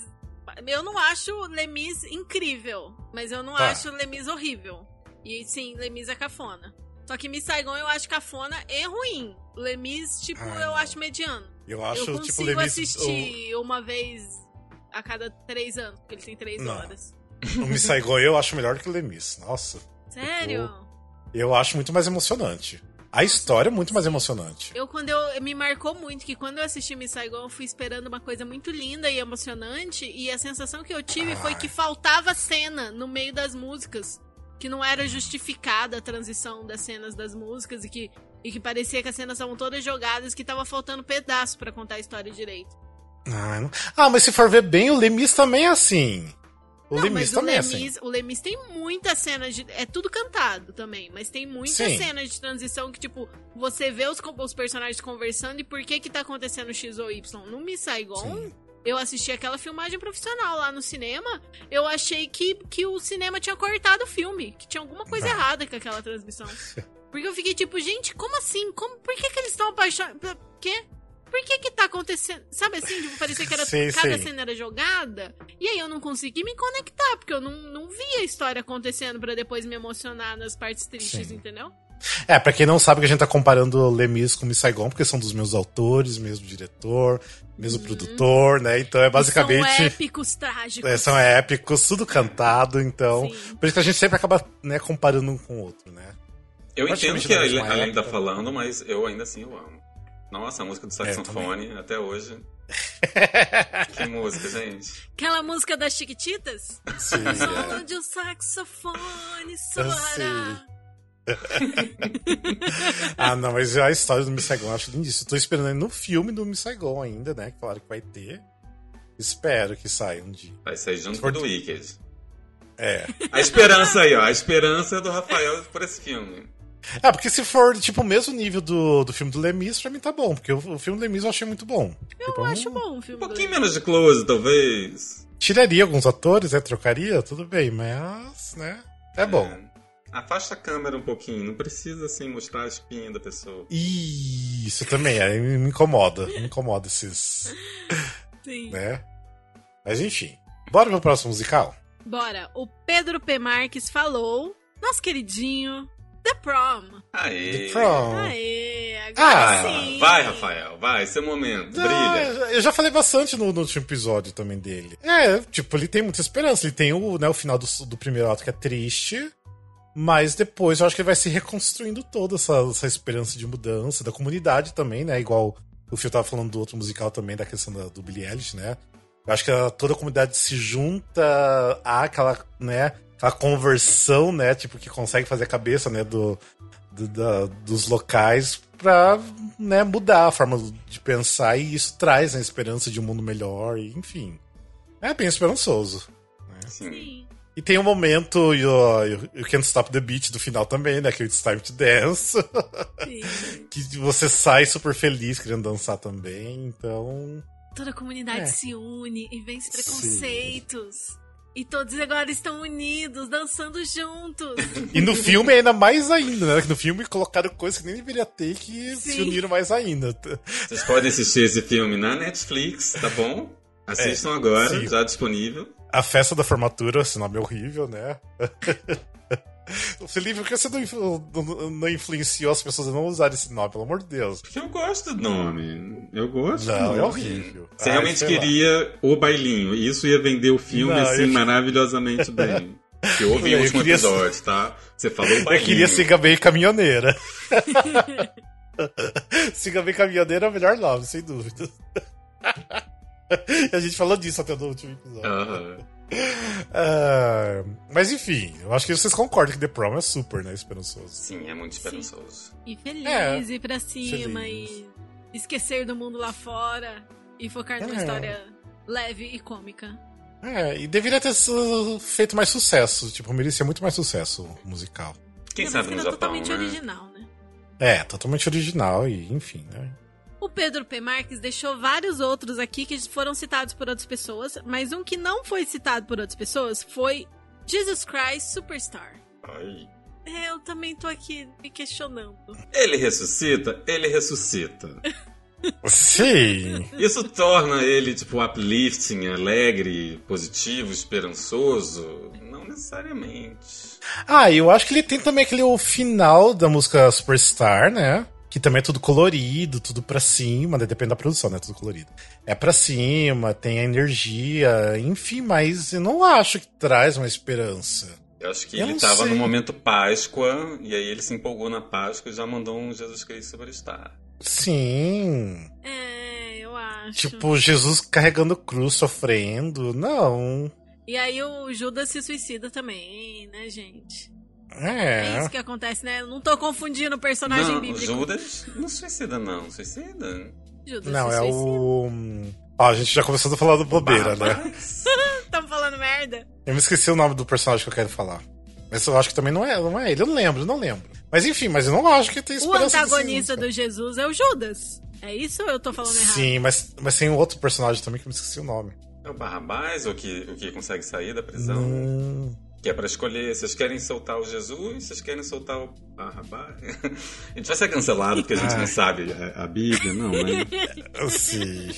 Eu não acho Lemis incrível. Mas eu não Tá. acho Lemis horrível. E sim, Lemis é cafona. Só que Miss Saigon eu acho cafona e ruim. Lemis, tipo, Ah, eu não. acho mediano. Eu acho, eu tipo, consigo Lemis. assistir uma vez a cada três anos, porque ele tem três Não. horas. O, Miss Saigon eu acho melhor que o Lemis. Nossa. Sério? Eu acho muito mais emocionante. A história é muito mais emocionante. Eu, quando eu. Me marcou muito que quando eu assisti Miss Saigon, eu fui esperando uma coisa muito linda e emocionante. E a sensação que eu tive foi Ai. que faltava cena no meio das músicas. Que não era justificada a transição das cenas das músicas e que, e que parecia que as cenas estavam todas jogadas, que tava faltando pedaço pra contar a história direito. Ah, ah, mas se for ver bem, o Lemis também é assim. O não, Lemis mas o também é assim. o Lemis tem muitas cenas de. É tudo cantado também, mas tem muitas Sim. cenas de transição que, tipo, você vê os, os personagens conversando e por que que tá acontecendo X ou Y. No Miss Saigon, Sim. eu assisti aquela filmagem profissional lá no cinema, eu achei que, que o cinema tinha cortado o filme, que tinha alguma coisa Não. errada com aquela transmissão. Porque eu fiquei tipo, gente, como assim? Como, por que que eles estão apaixonados? Por quê? Por que que tá acontecendo? Sabe assim, tipo, parecia que era, Sei, cada sei. cena era jogada. E aí eu não consegui me conectar, porque eu não, não vi a história acontecendo pra depois me emocionar nas partes tristes, Sim. entendeu? É, pra quem não sabe que a gente tá comparando Lemis com Miss Saigon, porque são dos meus autores, mesmo diretor, mesmo produtor, né? Então é Uhum. São basicamente. épicos trágicos. é, são épicos, tudo cantado, então. Sim. Por isso que a gente sempre acaba né, comparando um com o outro, né? Eu entendo que a Ellen tá falando, mas eu ainda assim eu amo. Nossa, a música do É, saxofone, até hoje. que música, gente. Aquela música das Chiquititas? Sim, é. Solo de um saxofone soará. Ah, não, mas a história do Miss Saigon eu acho lindíssimo. Tô esperando no filme do Miss Saigon ainda, né? Que falaram que vai ter. Espero que saia um dia. Vai sair junto com o do Wicked. É. A esperança aí, ó. A esperança é do Rafael por esse filme. É, porque se for, tipo, o mesmo nível do, do filme do Lemis, pra mim tá bom. Porque o, o filme do Lemis eu achei muito bom. Eu Tipo, acho hum, bom o Um filme pouquinho do menos de close, talvez. Tiraria alguns atores, né? Trocaria, tudo bem, mas, né? É bom. É. Afasta a câmera um pouquinho, não precisa assim mostrar a espinha da pessoa. Isso também, aí me me incomoda. Me incomoda esses. Sim. né? Mas enfim. Bora pro próximo musical? Bora. O Pedro P. Marques falou, nosso queridinho, The Prom. Aê! The Prom. Aê, agora Ah, sim. Vai, Rafael, vai, seu momento, Ah, brilha. eu já falei bastante no, no último episódio também dele. É, tipo, ele tem muita esperança. Ele tem o, né, o final do, do primeiro ato que é triste. Mas depois eu acho que ele vai se reconstruindo toda essa, essa esperança de mudança, da comunidade também, né? Igual o Fio tava falando do outro musical também, da questão da, do Billie Eilish, né? Eu acho que a- toda a comunidade se junta àquela, né? Aquela conversão, né? Tipo, que consegue fazer a cabeça, né? Do, do- da- dos locais pra né, mudar a forma de pensar e isso traz a esperança de um mundo melhor, e, enfim. É bem esperançoso. né? Sim. Sim. E tem o momento you, you, you Can't Stop the Beat do final também, né? Que é o It's Time to Dance. sim. que você sai super feliz querendo dançar também, então... Toda a comunidade É. se une e vence preconceitos. E todos agora estão unidos, dançando juntos. E no filme ainda mais ainda, né? No filme colocaram coisas que nem deveria ter que se Sim. uniram mais ainda. Vocês podem assistir esse filme na Netflix, tá bom? Assistam agora, sim. já disponível. A festa da formatura, esse nome é horrível, né? Felipe, por que você não, não- influenciou as pessoas a não usarem esse nome, pelo amor de Deus? Porque eu gosto do nome. Eu gosto Não, é horrível. Você Ai, realmente sei lá. queria o bailinho. E isso ia vender o filme, Não, assim, eu- maravilhosamente bem. Que houve Eu o último queria- episódio, tá? Você falou Eu bailinho. queria Siga Bem Caminhoneira. Siga Bem Caminhoneira é o melhor nome, sem dúvida. a gente falou disso até no último episódio. Aham. Ah, mas enfim, eu acho que vocês concordam que The Prom é super, né? Esperançoso. Sim, é muito esperançoso. E feliz, É, ir pra cima feliz. e esquecer do mundo lá fora e focar numa É. história leve e cômica. É, e deveria ter feito mais sucesso. Tipo, merecia muito mais sucesso musical. Quem É, sabe no Japão, totalmente né? original, né? É, totalmente original e enfim, né? O Pedro P. Marques deixou vários outros aqui que foram citados por outras pessoas, mas um que não foi citado por outras pessoas foi Jesus Christ Superstar. Ai. É, eu também tô aqui me questionando. Ele ressuscita? Ele ressuscita. Sim. Isso torna ele, tipo, uplifting, alegre, positivo, esperançoso? Não necessariamente. Ah, eu acho que ele tem também aquele o final da música Superstar, né? Que também é tudo colorido, tudo pra cima, né? depende da produção, né? Tudo colorido. É pra cima, tem a energia, enfim, mas eu não acho que traz uma esperança. Eu acho que Eu ele tava sei. no momento Páscoa, e aí ele se empolgou na Páscoa e já mandou um Jesus Cristo Superstar. Sim. É, eu acho. Tipo, Jesus carregando cruz, sofrendo. Não. E aí o Judas se suicida também, né, gente? É, É. isso que acontece, né? Eu não tô confundindo o personagem não, bíblico. Judas não suicida, não. Suicida? Judas Não, se é suicida. o. Ó, a gente já começou a falar do bobeira, né? Tamo falando merda. Eu me esqueci o nome do personagem que eu quero falar. Mas eu acho que também não é, não é ele. Eu não lembro, não lembro. Mas enfim, mas eu não acho que tem O esperança desse antagonista do Jesus é o Judas. É isso ou eu tô falando errado? Sim, mas, mas tem um outro personagem também que eu me esqueci o nome. É o Barrabás, o que, o que consegue sair da prisão? Hum, Que é pra escolher, vocês querem soltar o Jesus, vocês querem soltar o Barrabás? A gente vai ser cancelado porque a gente Ah. não sabe a, a Bíblia, não, né? sim.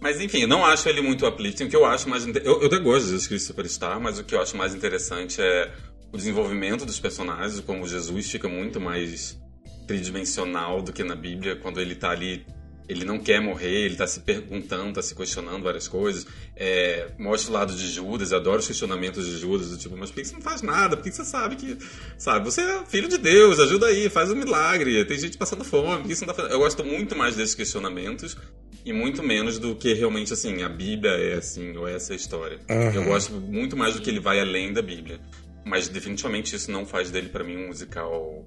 Mas enfim, eu não acho ele muito uplifting. O que eu acho mais. Eu, eu até gosto de Jesus Cristo Superstar, mas o que eu acho mais interessante é o desenvolvimento dos personagens, como Jesus fica muito mais tridimensional do que na Bíblia, quando ele tá ali. Ele não quer morrer, ele tá se perguntando, tá se questionando várias coisas. É, mostra o lado de Judas, eu adoro os questionamentos de Judas, do tipo, mas por que você não faz nada? Por que você sabe que. Sabe, você é filho de Deus, ajuda aí, faz um milagre, tem gente passando fome, por que você não tá fazendo? Eu gosto muito mais desses questionamentos e muito menos do que realmente assim a Bíblia é assim ou essa é a história. Eu gosto muito mais do que ele vai além da Bíblia, mas definitivamente isso não faz dele pra mim um musical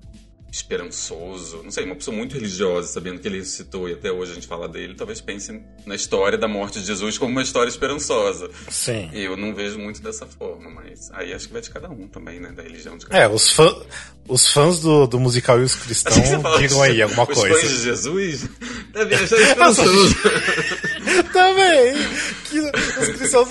esperançoso. Não sei, uma pessoa muito religiosa, sabendo que ele ressuscitou e até hoje a gente fala dele, talvez pense na história da morte de Jesus como uma história esperançosa. Sim. Eu não vejo muito dessa forma, mas aí acho que vai de cada um também, né, da religião de cada É, os, fã, os fãs do, do musical e os cristãos digam de- aí alguma os coisa. fãs de Jesus devem achar esperançoso. Também. Que os cristãos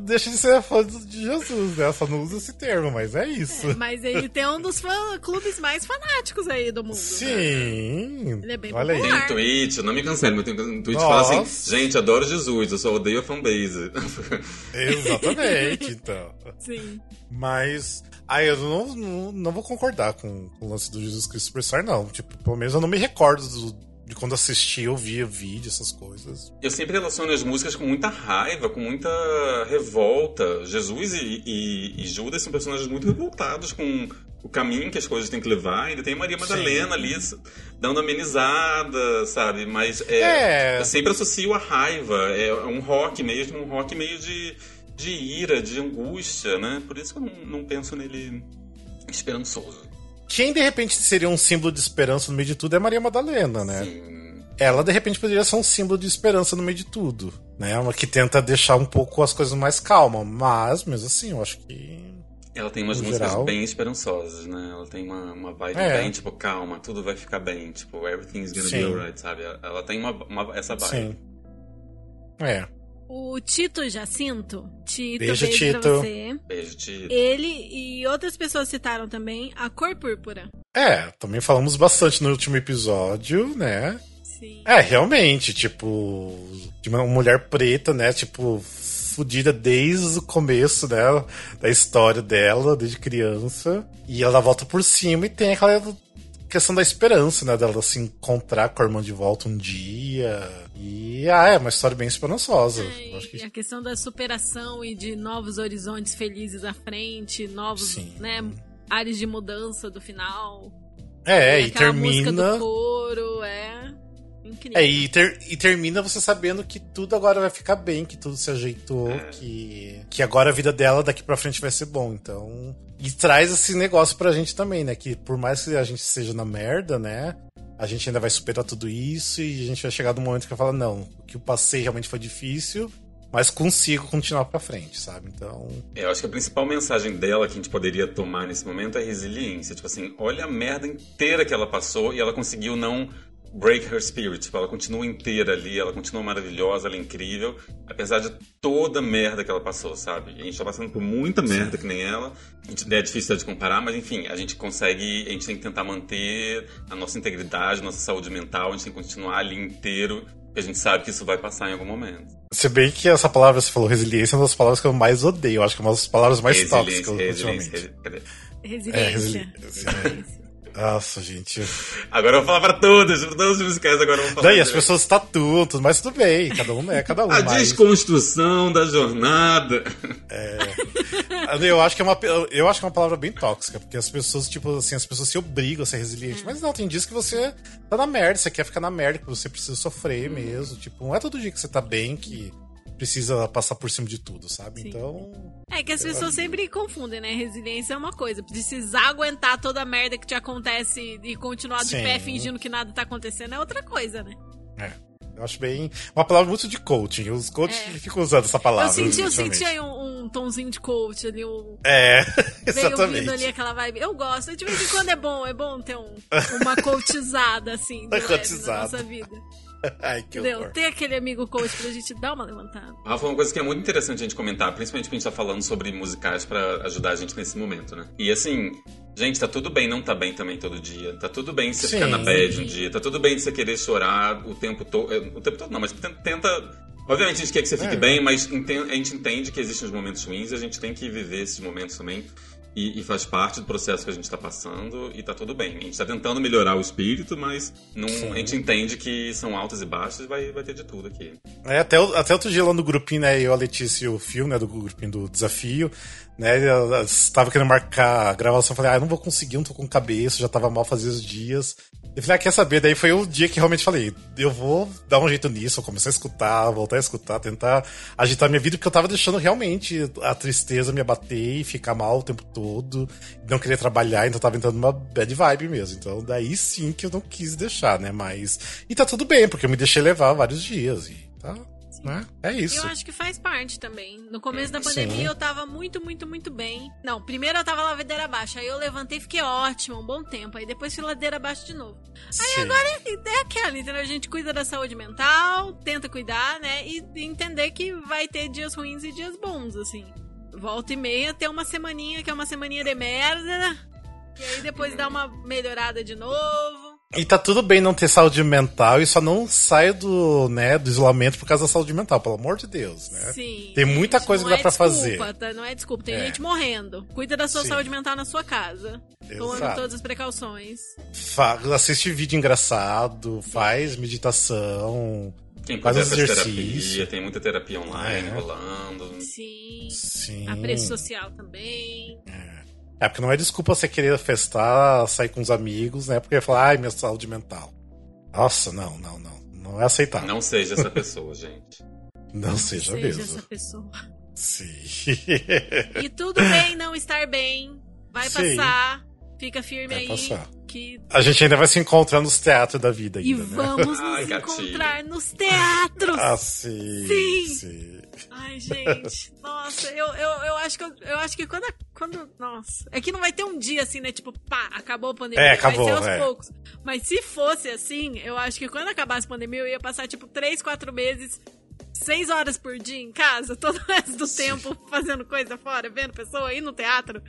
deixam de ser fãs de Jesus, né? Só não usa esse termo, mas é isso. Mas ele tem um dos fã- clubes mais fanáticos aí do mundo. Sim. Ele é bem Olha aí. popular. Tem tweet, não me cancele, mas tem um tweet que fala assim: gente, adoro Jesus, eu só odeio a fanbase. Exatamente, então. Sim. Mas. Ah, eu não, não, não vou concordar com, com o lance do Jesus Cristo Superstar, não. Tipo, pelo menos eu não me recordo do- de quando assisti, eu via vídeo, essas coisas. Eu sempre relaciono as músicas com muita raiva, com muita revolta. Jesus e, e- e Judas são personagens muito revoltados com o caminho que as coisas têm que levar. Ainda tem Maria Madalena ali dando amenizada, sabe? Mas é, É. eu sempre associo a raiva. É um rock mesmo, um rock meio de, de ira, de angústia, né? Por isso que eu não, não penso nele esperançoso. Quem de repente seria um símbolo de esperança no meio de tudo é Maria Madalena, né? Sim. ela de repente poderia ser um símbolo de esperança no meio de tudo, né? Uma que tenta deixar um pouco as coisas mais calmas, mas mesmo assim, eu acho que Ela tem umas No músicas geral. bem esperançosas, né? Ela tem uma, uma vibe É. bem, tipo, calma, tudo vai ficar bem. Tipo, everything's gonna be Sim. alright, sabe? Ela tem uma, uma- essa vibe. sim. É. O Tito Jacinto, Tito, Beijo, beijo, pra Tito. você. Beijo, Tito. Ele e outras pessoas citaram também a cor púrpura. É, também falamos bastante no último episódio, né? Sim. É, realmente, tipo, de uma mulher preta, né? Tipo, fudida desde o começo, né? Da história dela, desde criança. E ela volta por cima e tem aquela questão da esperança, né? Dela se encontrar com a irmã de volta um dia. E, ah, é uma história bem esperançosa. É, e que a questão da superação e de novos horizontes felizes à frente, novos, Sim. né, áreas de mudança do final. É, e música termina. do coro, é incrível. É, e, ter- e termina você sabendo que tudo agora vai ficar bem, que tudo se ajeitou, É. que, que agora a vida dela daqui pra frente vai ser bom. Então. E traz esse negócio pra gente também, né? Que por mais que a gente seja na merda, né? A gente ainda vai superar tudo isso e a gente vai chegar num momento que vai falar, não, o que eu passei realmente foi difícil, mas consigo continuar pra frente, sabe? Então. É, eu acho que a principal mensagem dela que a gente poderia tomar nesse momento é resiliência. Tipo assim, olha a merda inteira que ela passou e ela conseguiu não break her spirit. Tipo, ela continua inteira ali, ela continua maravilhosa, ela é incrível, apesar de toda a merda que ela passou, sabe? E a gente tá passando por muita merda que nem ela. A gente, é difícil de comparar, mas enfim, a gente consegue, a gente tem que tentar manter a nossa integridade, nossa saúde mental, a gente tem que continuar ali inteiro, porque a gente sabe que isso vai passar em algum momento. Se bem que essa palavra, você falou resiliência, é uma das palavras que eu mais odeio. Eu acho que é uma das palavras mais tóxicas resiliência, ultimamente. resiliência, cadê? Resiliência. É, resili- Nossa, gente. Agora eu vou falar pra todos, pra todos os musicais agora eu vou falar. Daí as pessoas tatuam, tudo, mas tudo bem, cada um é cada um. A mas desconstrução da jornada. eu acho que é uma eu acho que é uma palavra bem tóxica, porque as pessoas, tipo assim, as pessoas se obrigam a ser resiliente. Mas não, tem dias que você tá na merda, você quer ficar na merda, que você precisa sofrer mesmo. Tipo, não é todo dia que você tá bem que precisa passar por cima de tudo, sabe? Sim. Então. É que as pessoas sempre confundem, né? Resiliência é uma coisa. Precisar aguentar toda a merda que te acontece e continuar de Sim. pé fingindo que nada tá acontecendo é outra coisa, né? É. Eu acho bem. Uma palavra muito de coaching. Os coaches É. ficam usando essa palavra. eu senti, eu senti aí um, um tomzinho de coach ali, um, É, veio ouvindo ali exatamente. aquela vibe. Eu gosto. De vez em quando é bom, é bom ter um, uma coachizada assim, Uma leve na coachizada. nossa vida. Ai, que Entendeu? horror. Ter aquele amigo coach pra gente dar uma levantada. Rafa, uma coisa que é muito interessante a gente comentar, principalmente porque a gente tá falando sobre musicais pra ajudar a gente nesse momento, né? E assim, gente, tá tudo bem não tá bem também todo dia. Tá tudo bem você Sim. ficar na bad um dia. Tá tudo bem você querer chorar o tempo todo. O tempo todo não, mas tenta. Obviamente a gente quer que você fique É. bem, mas a gente entende que existem os momentos ruins e a gente tem que viver esses momentos também. E, e faz parte do processo que a gente tá passando e tá tudo bem. A gente tá tentando melhorar o espírito, mas não, a gente entende que são altas e baixas, vai, vai ter de tudo aqui. É, até, o- até outro dia lá no grupinho, né, eu, a Letícia e o Fio, né, do grupinho do desafio, né, eu estava querendo marcar a gravação, falei, ah, eu não vou conseguir, não tô com cabeça, já tava mal fazia os dias. Eu falei, ah, quer saber? Daí foi o dia que realmente falei, eu vou dar um jeito nisso, comecei a escutar, voltar a escutar, tentar agitar minha vida, porque eu tava deixando realmente a tristeza me abater e ficar mal o tempo todo, não querer trabalhar, então tava entrando numa bad vibe mesmo. Então daí sim que eu não quis deixar, né, mas... E tá tudo bem, porque eu me deixei levar vários dias e tá... Né? É isso. Eu acho que faz parte também. No começo da Sim. pandemia eu tava muito, muito, muito bem. Não, primeiro eu tava ladeira abaixo. Aí eu levantei e fiquei ótimo, um bom tempo. Aí depois fui ladeira abaixo de novo. Sim. Agora é, é aquela, entendeu? A gente cuida da saúde mental, tenta cuidar, né? E entender que vai ter dias ruins e dias bons, assim. Volta e meia ter uma semaninha que é uma semaninha de merda. E aí depois dá uma melhorada de novo. E tá tudo bem não ter saúde mental e só não saia do, né, do isolamento por causa da saúde mental, pelo amor de Deus, né? Sim. Tem muita gente, coisa que dá é pra desculpa, fazer. tá? Não é desculpa, tem É. gente morrendo. Cuida da sua Sim. saúde mental na sua casa. Tomando todas as precauções. Fa assiste vídeo engraçado, faz meditação. Quem Faz puder faz exercício. terapia, tem muita terapia online É. rolando. Sim. Sim. A preço social também. É, porque não é desculpa você querer festar, sair com os amigos, né? Porque falar, ai, minha saúde mental. Nossa, não, não, não. Não é aceitável. Não, Não seja essa pessoa, gente. seja, Seja mesmo. essa pessoa. Sim. E tudo bem não estar bem. Vai Sim. passar. Fica firme Vai aí. passar. Que. A gente ainda vai se encontrar nos teatros da vida E ainda, né? vamos nos gatilho. encontrar nos teatros! Ah, sim. Sim. sim. Ai, gente, nossa, eu, eu, eu acho que eu, eu acho que quando, quando. Nossa. É que não vai ter um dia assim, né? Tipo, pá, acabou a pandemia. É, acabou, vai ser aos é. poucos. Mas se fosse assim, eu acho que quando acabasse a pandemia, eu ia passar, tipo, três, quatro meses. Seis horas por dia em casa, todo o resto do tempo fazendo coisa fora, vendo pessoa, ir no teatro.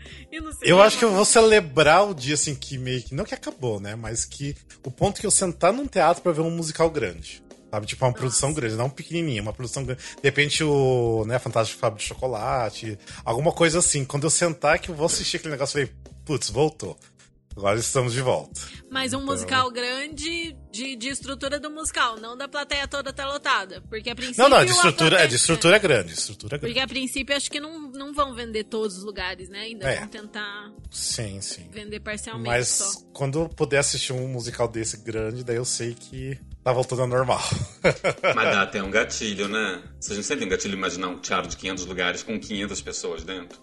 Eu acho que eu vou celebrar o dia assim que meio que. Não que acabou, né? Mas que o ponto que eu sentar num teatro pra ver um musical grande. Sabe? Tipo, uma produção grande, não pequenininha, uma produção grande. De repente, o né, Fantástico Fábio de Chocolate, alguma coisa assim. Quando eu sentar que eu vou assistir aquele negócio, eu falei, putz, voltou. Agora estamos de volta. Mas um Então- musical grande de, de estrutura do musical, não da plateia toda tá lotada. Porque a princípio. Não, não, de a estrutura, plateia- é de estrutura grande, estrutura grande. Porque a princípio acho que não, não vão vender todos os lugares, né? Ainda É. vão tentar Sim, sim. vender parcialmente Mas só. quando eu puder assistir um musical desse grande, daí eu sei que tá voltando ao normal. Mas dá até um gatilho, né? Se a gente sempre tem um gatilho imaginar um teatro de 500 lugares com 500 pessoas dentro.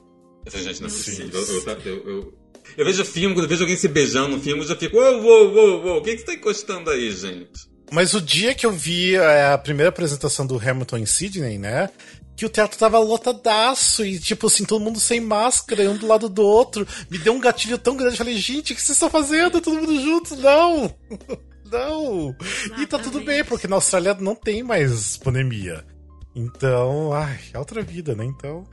Eu falei, gente, não é possível. Eu, eu, eu, eu- eu vejo filme, quando eu vejo alguém se beijando no filme, eu já fico, uou, uou, uou, uou, o que, que você tá encostando aí, gente? Mas o dia que eu vi é, a primeira apresentação do Hamilton em Sydney, né? Que o teatro tava lotadaço e, tipo assim, todo mundo sem máscara, um do lado do outro. Me deu um gatilho tão grande. Eu falei, gente, o que vocês estão fazendo? Todo mundo junto? Não! Não! E tá tudo bem, Exatamente. porque na Austrália não tem mais pandemia. Então, ai, é outra vida, né? Então.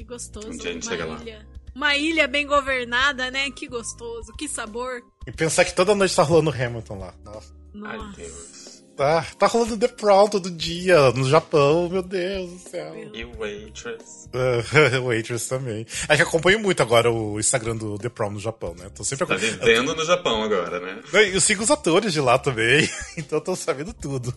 Que gostoso. Um dia a gente uma chega lá. ilha. Uma ilha bem governada, né? Que gostoso, que sabor. E pensar que toda noite tá rolando Hamilton lá. Nossa. Ai, Nossa. Deus. Tá, tá rolando The Prom todo dia, no Japão, meu Deus do céu. E o Waitress? Uh, Waitress também. É que acompanho muito agora o Instagram do The Prom no Japão, né? Tô sempre Tá vivendo no Japão agora, né? Eu sigo os atores de lá também, então eu tô sabendo tudo.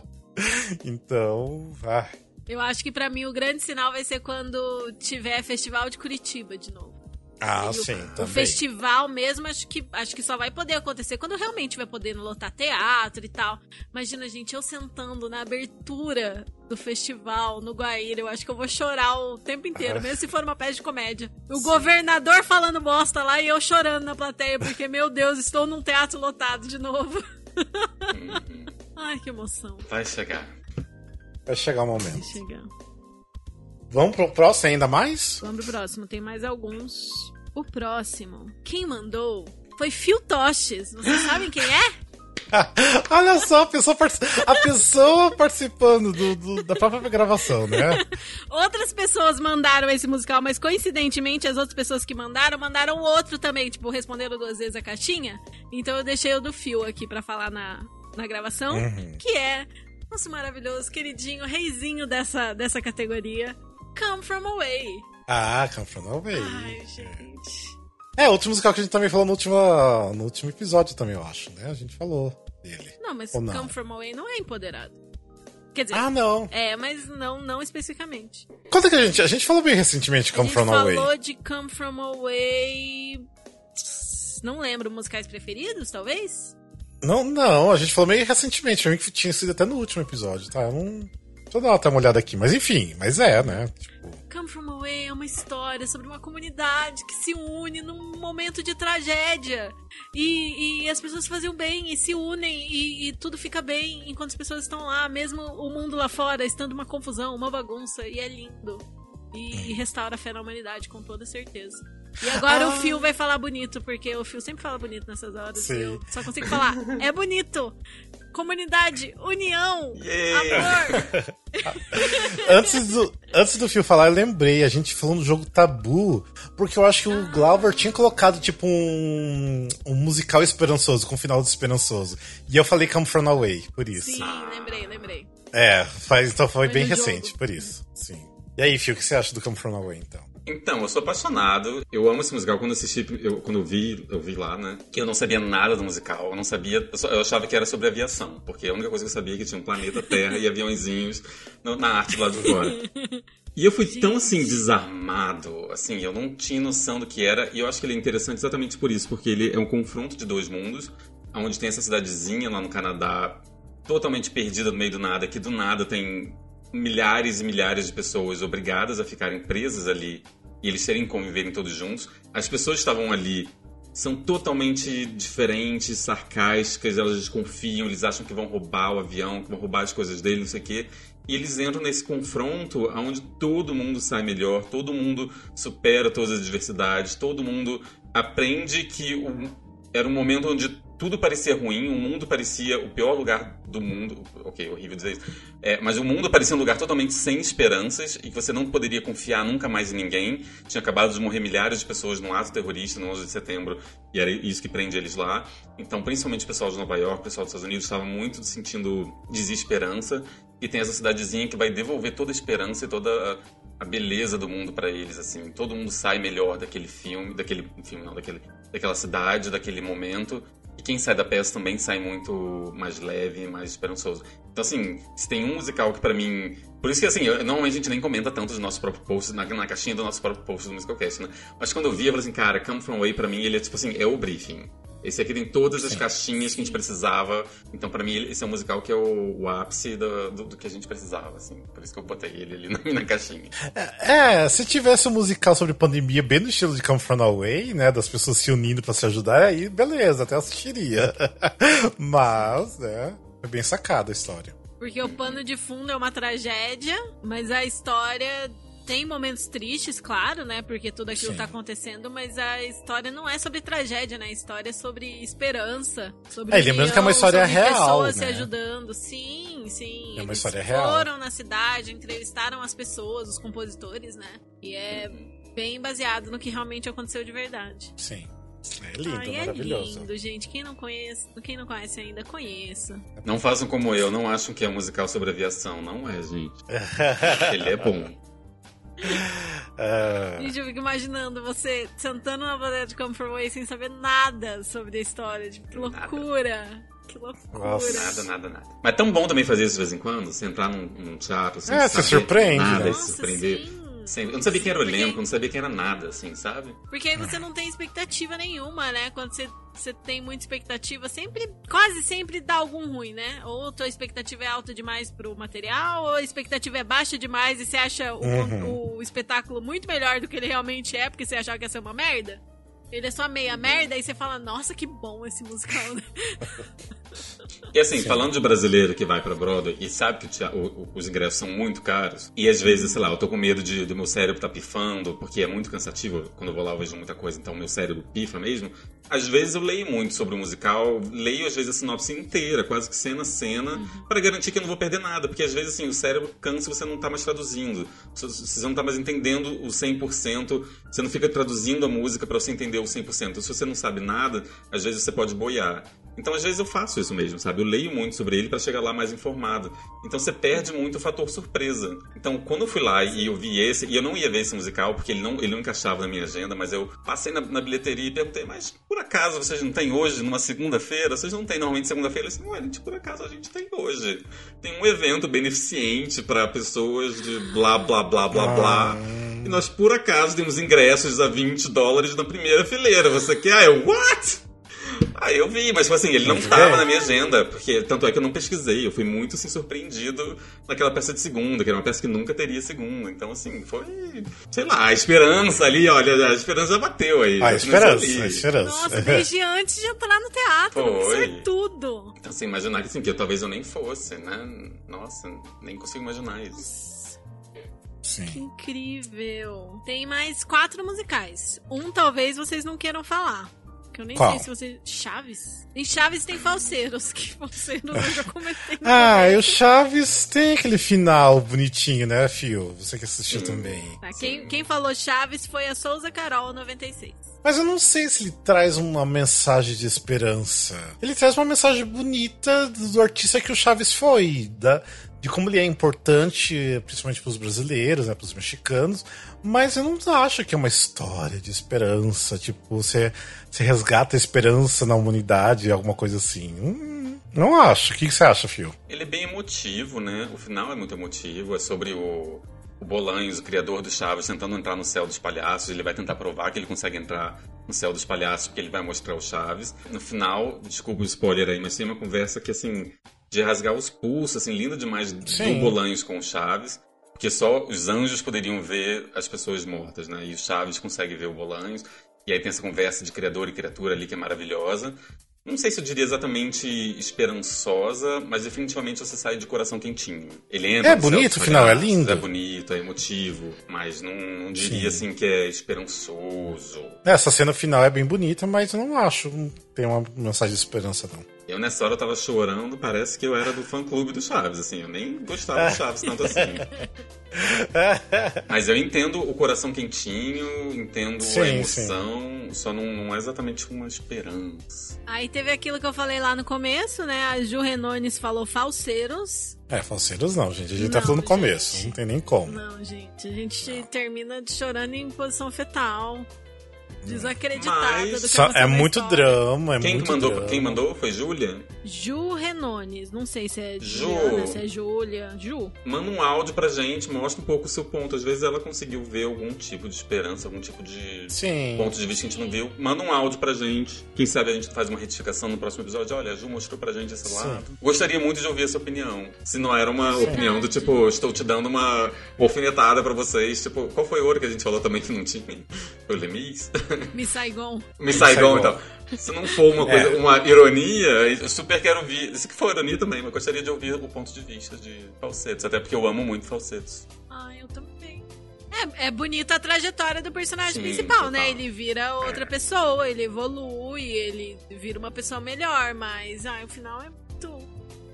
então, ah, Eu acho que pra mim o grande sinal vai ser quando tiver festival de Curitiba de novo. ah E o- sim, o, também. festival mesmo, acho que, acho que só vai poder acontecer quando realmente vai poder lotar teatro e tal. Imagina, gente, eu sentando na abertura do festival no Guaíra, eu acho que eu vou chorar o tempo inteiro, mesmo se for uma peça de comédia. O governador falando bosta lá e eu chorando na plateia, porque, meu Deus, estou num teatro lotado de novo. Ai, que emoção. Vai chegar. Vai chegar o Vai momento. chegar. Vamos pro próximo ainda mais? Vamos pro próximo, tem mais alguns. O próximo, quem mandou foi Phil Toches. Vocês sabem quem é? Olha só, a pessoa, a pessoa participando do- do- da própria gravação, né? Outras pessoas mandaram esse musical, mas coincidentemente as outras pessoas que mandaram, mandaram outro também, tipo, responderam duas vezes a caixinha. Então eu deixei o do Phil aqui pra falar na, na gravação, Uhum. que é nosso maravilhoso, queridinho, reizinho dessa, dessa categoria, Come From Away. Ah, Come From Away. Ai, gente. É, outro musical que a gente também falou no último, no último episódio também, eu acho, né? A gente falou dele. Não, mas Ou não? Come From Away não é empoderado. Quer dizer, Ah, não. é, mas não, não especificamente. Quando que a gente... A gente falou bem recentemente a Come gente From falou Away. de Come From Away... Não lembro, musicais preferidos, talvez? Não, não, a gente falou meio recentemente, mim que tinha sido até no último episódio, tá? Eu não. Deixa eu dar até uma olhada aqui, mas enfim, mas é, né? Tipo. Come From Away é uma história sobre uma comunidade que se une num momento de tragédia. E, e as pessoas fazem o bem e se unem e, e tudo fica bem enquanto as pessoas estão lá, mesmo o mundo lá fora estando uma confusão, uma bagunça, e é lindo. E, e restaura a fé na humanidade, com toda certeza. E agora o Ah. Phil vai falar bonito, porque o Phil sempre fala bonito nessas horas. Sim. Eu só consigo falar, é bonito! Comunidade, união, Yeah. amor. Antes do, antes do Fio falar, eu lembrei, a gente falou no jogo Tabu, porque eu acho que o Glauber tinha colocado, tipo, um, um musical esperançoso, com um final esperançoso. E eu falei Come From Away, por isso. Sim, lembrei, lembrei. É, faz, então foi Foi bem no jogo. recente, por isso. Sim. E aí, Fio, o que você acha do Come From Away, então? Então, eu sou apaixonado. Eu amo esse musical. Quando eu assisti, eu, quando eu vi, eu vi lá, né? Que eu não sabia nada do musical. Eu não sabia. Eu, só- eu achava que era sobre aviação. Porque a única coisa que eu sabia é que tinha um planeta Terra e aviãozinhos no- na arte lá de fora. E eu fui tão assim, desarmado, assim, eu não tinha noção do que era, e eu acho que ele é interessante exatamente por isso, porque ele é um confronto de dois mundos, onde tem essa cidadezinha lá no Canadá, totalmente perdida no meio do nada, que do nada tem milhares e milhares de pessoas obrigadas a ficarem presas ali e eles terem que conviverem todos juntos. As pessoas estavam ali são totalmente diferentes, sarcásticas, elas desconfiam, eles acham que vão roubar o avião, que vão roubar as coisas dele, não sei o quê. E eles entram nesse confronto onde todo mundo sai melhor, todo mundo supera todas as adversidades, todo mundo aprende que o- era um momento onde tudo parecia ruim, o mundo parecia o pior lugar do mundo. Ok, horrível dizer isso. É, mas o mundo parecia um lugar totalmente sem esperanças e que você não poderia confiar nunca mais em ninguém. Tinha acabado de morrer milhares de pessoas num ato terrorista no 11 de setembro e era isso que prende eles lá. Então, principalmente o pessoal de Nova York, o pessoal dos Estados Unidos, estava muito sentindo desesperança. E tem essa cidadezinha que vai devolver toda a esperança e toda a, beleza do mundo para eles, assim. Todo mundo sai melhor daquele filme, daquele filme não, daquele, daquela cidade, daquele momento. E quem sai da peça também sai muito mais leve, mais esperançoso. Então, assim, se tem um musical que pra mim. Por isso que, assim, eu, normalmente a gente nem comenta tanto os nossos próprios posts, na, na caixinha do nosso próprio post do Musicalcast, né? Mas quando eu vi, eu falei assim, cara, Come From Away pra mim, ele é tipo assim, é o briefing. Esse aqui tem todas as caixinhas que a gente precisava. Então, pra mim, esse é um musical que é o, o ápice do, do, do que a gente precisava, assim. Por isso que eu botei ele ali na, na caixinha. É, se tivesse um musical sobre pandemia bem no estilo de Come From Away, né, das pessoas se unindo pra se ajudar, aí beleza, até assistiria. Mas, né, é bem sacada a história. Porque o pano de fundo é uma tragédia, mas a história tem momentos tristes, claro, né? Porque tudo aquilo Sim. tá acontecendo, mas a história não é sobre tragédia, né? A história é sobre esperança, sobre É, e lembrando que é uma história sobre real, pessoas se né? ajudando. Sim, sim. É uma Eles história real. Foram na cidade, entrevistaram as pessoas, os compositores, né? E é bem baseado no que realmente aconteceu de verdade. Sim. É lindo, Ai, é maravilhoso. lindo, gente. Quem não conhece, quem não conhece ainda, conheça. Não façam como eu, não acham que é um musical sobre aviação. Não é, gente. Ele é bom. É, Gente, eu fico imaginando você sentando na bandeira de Come From Away sem saber nada sobre a história. Tipo, que loucura. Que loucura. Nossa. Nada, nada, nada. Mas é tão bom também fazer isso de vez em quando, você entrar num, num teatro, sem É, saber surpreende, nada, né? se surpreender. sim. Eu não sabia quem era o Porque- elenco, eu não sabia quem era nada, assim, sabe? Porque aí você não tem expectativa nenhuma, né? Quando você, você tem muita expectativa, sempre, quase sempre dá algum ruim, né? Ou a tua expectativa é alta demais pro material, ou a expectativa é baixa demais e você acha o, Uhum. o espetáculo muito melhor do que ele realmente é, porque você achava que ia ser uma merda. Ele é só meia merda, e você fala, nossa, que bom esse musical, né? E assim, falando de brasileiro que vai pra Broadway e sabe que o o- o- os ingressos são muito caros, e às vezes, sei lá, eu tô com medo de, do meu cérebro tá pifando, porque é muito cansativo, quando eu vou lá eu vejo muita coisa, então meu cérebro pifa mesmo. Às vezes eu leio muito sobre o musical, leio às vezes a sinopse inteira, quase que cena a cena, pra garantir que eu não vou perder nada, porque às vezes assim, o cérebro cansa e você não tá mais traduzindo, você você não tá mais entendendo o 100%, você não fica traduzindo a música pra você entender o 100%. Se você não sabe nada, às vezes você pode boiar. Então, às vezes eu faço isso mesmo, sabe? Eu leio muito sobre ele pra chegar lá mais informado. Então, você perde muito o fator surpresa. Então, quando eu fui lá e eu vi esse, e eu não ia ver esse musical, porque ele não, ele não encaixava na minha agenda, mas eu passei na, na bilheteria e perguntei, mas por acaso vocês não têm hoje, numa segunda-feira? Vocês não têm normalmente segunda-feira? Eu disse, não, gente, por acaso a gente tem hoje. Tem um evento beneficente pra pessoas de blá, blá, blá, blá, blá. E nós, por acaso, temos ingressos a 20 dólares na primeira fileira. Você quer? Ah, eu, what? Aí eu vi, mas tipo assim, ele não estava na minha agenda, porque tanto é que eu não pesquisei, eu fui muito assim, surpreendido naquela peça de segunda, que era uma peça que nunca teria segunda. Então, assim, foi, sei lá, a esperança ali, olha, a esperança já bateu aí. A já esperança, começou a ali. esperança. Nossa, desde antes de entrar no teatro. Foi. Isso é tudo. Então, assim, imaginar que, assim, que eu, talvez eu nem fosse, né? Nossa, nem consigo imaginar isso. Que Sim. incrível. Tem mais quatro musicais. Um talvez vocês não queiram falar. Que eu nem Qual? sei se você. Chaves? Em Chaves tem falseiros, que falseiros eu já comentei. Ah, e o. Chaves tem aquele final bonitinho, né, Fio? Você que assistiu também. Tá, quem, quem falou Chaves foi a Souza Carol 96. Mas eu não sei se ele traz uma mensagem de esperança. Ele traz uma mensagem bonita do artista que o Chaves foi, da, de como ele é importante, principalmente para os brasileiros, né, para os mexicanos. Mas eu não acho que é uma história de esperança. Tipo, você, você resgata a esperança na humanidade, alguma coisa assim. Hum, não acho. O que, você acha, Fio? Ele é bem emotivo, né? O final é muito emotivo. É sobre o, o Bolanhos, o criador do Chaves, tentando entrar no céu dos palhaços. Ele vai tentar provar que ele consegue entrar no céu dos palhaços, porque ele vai mostrar o Chaves. No final, desculpa o spoiler aí, mas tem uma conversa que, assim, de rasgar os pulsos, assim, linda demais Sim. do Bolanhos com o Chaves. Porque só os anjos poderiam ver as pessoas mortas, né? E o Chaves consegue ver o Bolanhos. E aí tem essa conversa de criador e criatura ali que é maravilhosa. Não sei se eu diria exatamente esperançosa, mas definitivamente você sai de coração quentinho. Ele entra É bonito, o final é lindo. É bonito, é emotivo, mas não, não diria Sim. assim que é esperançoso. Essa cena final é bem bonita, mas eu não acho tem uma mensagem de esperança, não. Eu nessa hora eu tava chorando, parece que eu era do fã clube do Chaves, assim, eu nem gostava do Chaves tanto assim. Mas eu entendo o coração quentinho, entendo a Sim, emoção, só não, não é exatamente uma esperança. Aí teve aquilo que eu falei lá no começo, né? A Ju Renones falou falseiros. É, falseiros não, gente. A gente tá Não, falando no começo, não tem nem como. Não, gente, a gente termina chorando em posição fetal. Desacreditada Mas- do que é muito drama, é Quem, muito que mandou, drama. quem mandou foi Júlia? Ju Renones. Não sei se é Ju. Juliana, se é Júlia. Ju. Manda um áudio pra gente, mostra um pouco o seu ponto. Às vezes ela conseguiu ver algum tipo de esperança, algum tipo de Sim. ponto de vista que a gente não viu. Manda um áudio pra gente. Quem sabe a gente faz uma retificação no próximo episódio. Olha, a Ju mostrou pra gente esse lado. Gostaria muito de ouvir essa opinião. Se não era uma opinião do tipo, estou te dando uma alfinetada pra vocês. Tipo, qual foi o ouro que a gente falou também que não tinha? Foi o Lemis? Miss Saigon. Me Saigon e tal. Se não for uma coisa, É. uma ironia, eu super quero ouvir. Isso que for ironia também, mas gostaria de ouvir o ponto de vista de falsetos. Até porque eu amo muito falsetos. Ah, eu também. É, é bonita a trajetória do personagem Sim, principal, total. né? Ele vira outra pessoa, ele evolui, ele vira uma pessoa melhor, mas ah, o final é muito.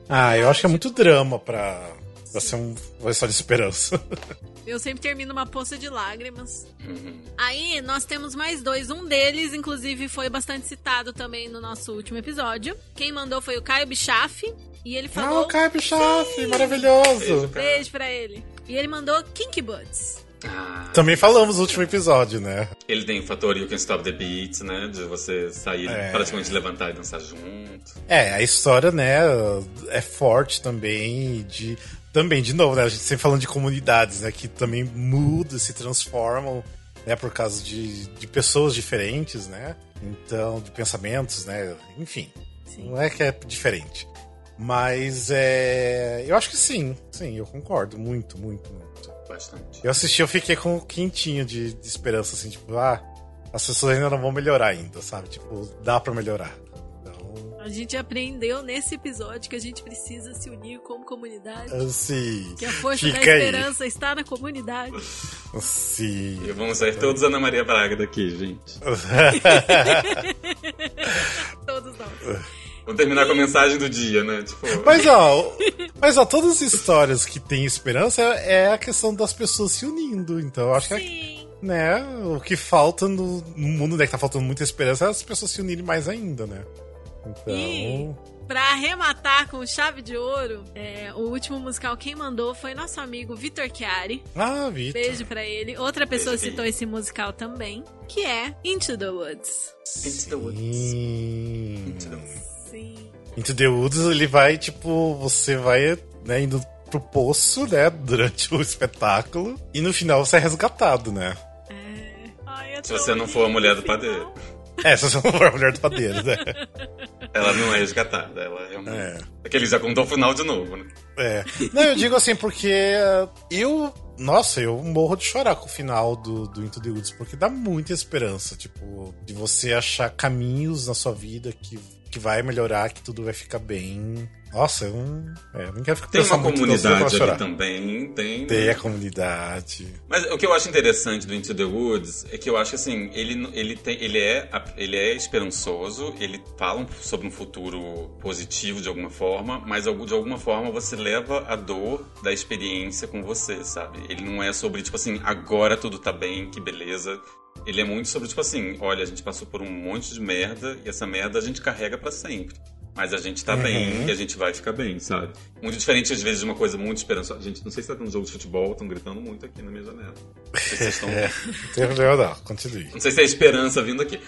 Ah, eu acho que é muito drama pra, pra ser um, uma história de esperança. Eu sempre termino uma poça de lágrimas. Uhum. Aí nós temos mais dois. Um deles, inclusive, foi bastante citado também no nosso último episódio. Quem mandou foi o Caio Bichaf. E ele Ah, falou. o Caio Bichaf, maravilhoso. Beijo. Beijo pra ele. E ele mandou Kinky Butts. Ah, Também falamos no último episódio, né? ele tem o fator You Can Stop the Beats, né? De você sair, É. praticamente levantar e dançar junto. É, a história, né, é forte também de também de novo, né, a gente sempre falando de comunidades, né, que também mudam, se transformam, né, por causa de, de pessoas diferentes, né? Então, de pensamentos, né? Enfim, Sim. não é que é diferente. Mas é, eu acho que sim, sim, eu concordo muito, muito, muito. Bastante. Eu assisti, eu fiquei com um quentinho de, de esperança, assim, tipo, ah, as pessoas ainda não vão melhorar ainda, sabe? Tipo, dá pra melhorar. Então, A gente aprendeu nesse episódio que a gente precisa se unir como comunidade. assim, Que a força da fica aí. esperança está na comunidade. Sim. E vamos sair todos Ana Maria Braga daqui, gente. Todos nós. Vamos terminar com a mensagem do dia, né? Tipo, Mas ó, mas ó, todas as histórias que têm esperança é a questão das pessoas se unindo. Então, eu acho que Sim. né, o que falta no, no mundo, né, que tá faltando muita esperança é as pessoas se unirem mais ainda, né? Então, E pra arrematar com chave de ouro, é, o último musical quem mandou foi nosso amigo Vitor Chiari. ah, Vitor. Beijo pra ele. Outra pessoa Beijo, citou esse musical também, que é Into the Woods. Into the Woods. Into the Woods. Sim. Into the Woods, ele vai, tipo, você vai, né, indo pro poço, né, durante o espetáculo, e no final você é resgatado, né? É. Ai, é Se você não for a mulher do final. padeiro. É, se você não for a mulher do padeiro, né? Ela não é resgatada, ela é uma... É. Aquele já contou o final de novo, né? É. Não, eu digo assim, porque eu. Nossa, eu morro de chorar com o final do, do Into the Woods, porque dá muita esperança, tipo, de você achar caminhos na sua vida que, que vai melhorar, que tudo vai ficar bem. Nossa, eu não, é, eu não quero ficar Tem uma comunidade ali também, tem. Tem a comunidade. Mas o que eu acho interessante do Into the Woods é que eu acho que assim, ele, ele, tem, ele, é, ele é esperançoso, ele fala sobre um futuro positivo de alguma forma, mas de alguma forma você leva a dor da experiência com você, sabe? Ele não é sobre, tipo assim, agora tudo tá bem, que beleza. Ele é muito sobre, tipo assim, olha, a gente passou por um monte de merda e essa merda a gente carrega pra sempre. Mas a gente tá Uhum. bem e a gente vai ficar bem, sabe? Muito diferente, às vezes, de uma coisa muito esperançosa. Gente, não sei se tá tendo jogo de futebol, estão gritando muito aqui na minha janela. Não sei se vocês estão É, tem problema não, continue. não sei se é esperança vindo aqui.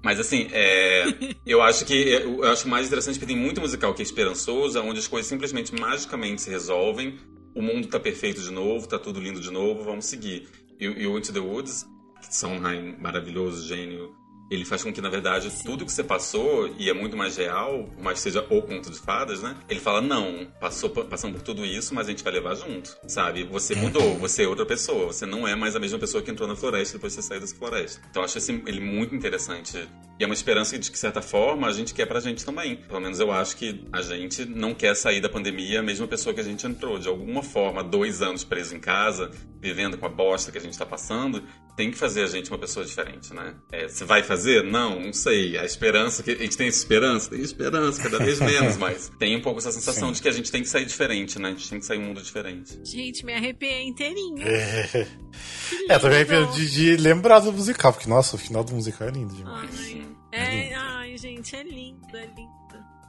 Mas assim, é, eu acho que eu acho mais interessante porque tem muito musical que é esperançoso, onde as coisas simplesmente magicamente se resolvem, o mundo tá perfeito de novo, tá tudo lindo de novo, vamos seguir. E, o Into the Woods, Sondheim, maravilhoso, gênio, ele faz com que, na verdade, tudo que você passou e é muito mais real, que seja o conto de fadas, né? Ele fala, não, passou, passamos por tudo isso, mas a gente vai levar junto, sabe? Você mudou, você é outra pessoa, você não é mais a mesma pessoa que entrou na floresta depois de você sair dessa floresta. Então eu acho esse, ele muito interessante. E é uma esperança de que, de certa forma, a gente quer pra gente também. Pelo menos eu acho que a gente não quer sair da pandemia a mesma pessoa que a gente entrou. De alguma forma, dois anos preso em casa, vivendo com a bosta que a gente tá passando, tem que fazer a gente uma pessoa diferente, né? É, você vai fazer? Não, não sei. A esperança, que a gente tem essa esperança? Tem esperança, cada vez menos, mas tem um pouco essa sensação de que a gente tem que sair diferente, né? A gente tem que sair um mundo diferente. Gente, me arrepiei inteirinha. É, é também de, de lembrar do musical, porque, nossa, o final do musical é lindo demais. Ai, é, ai, gente, é lindo, é lindo.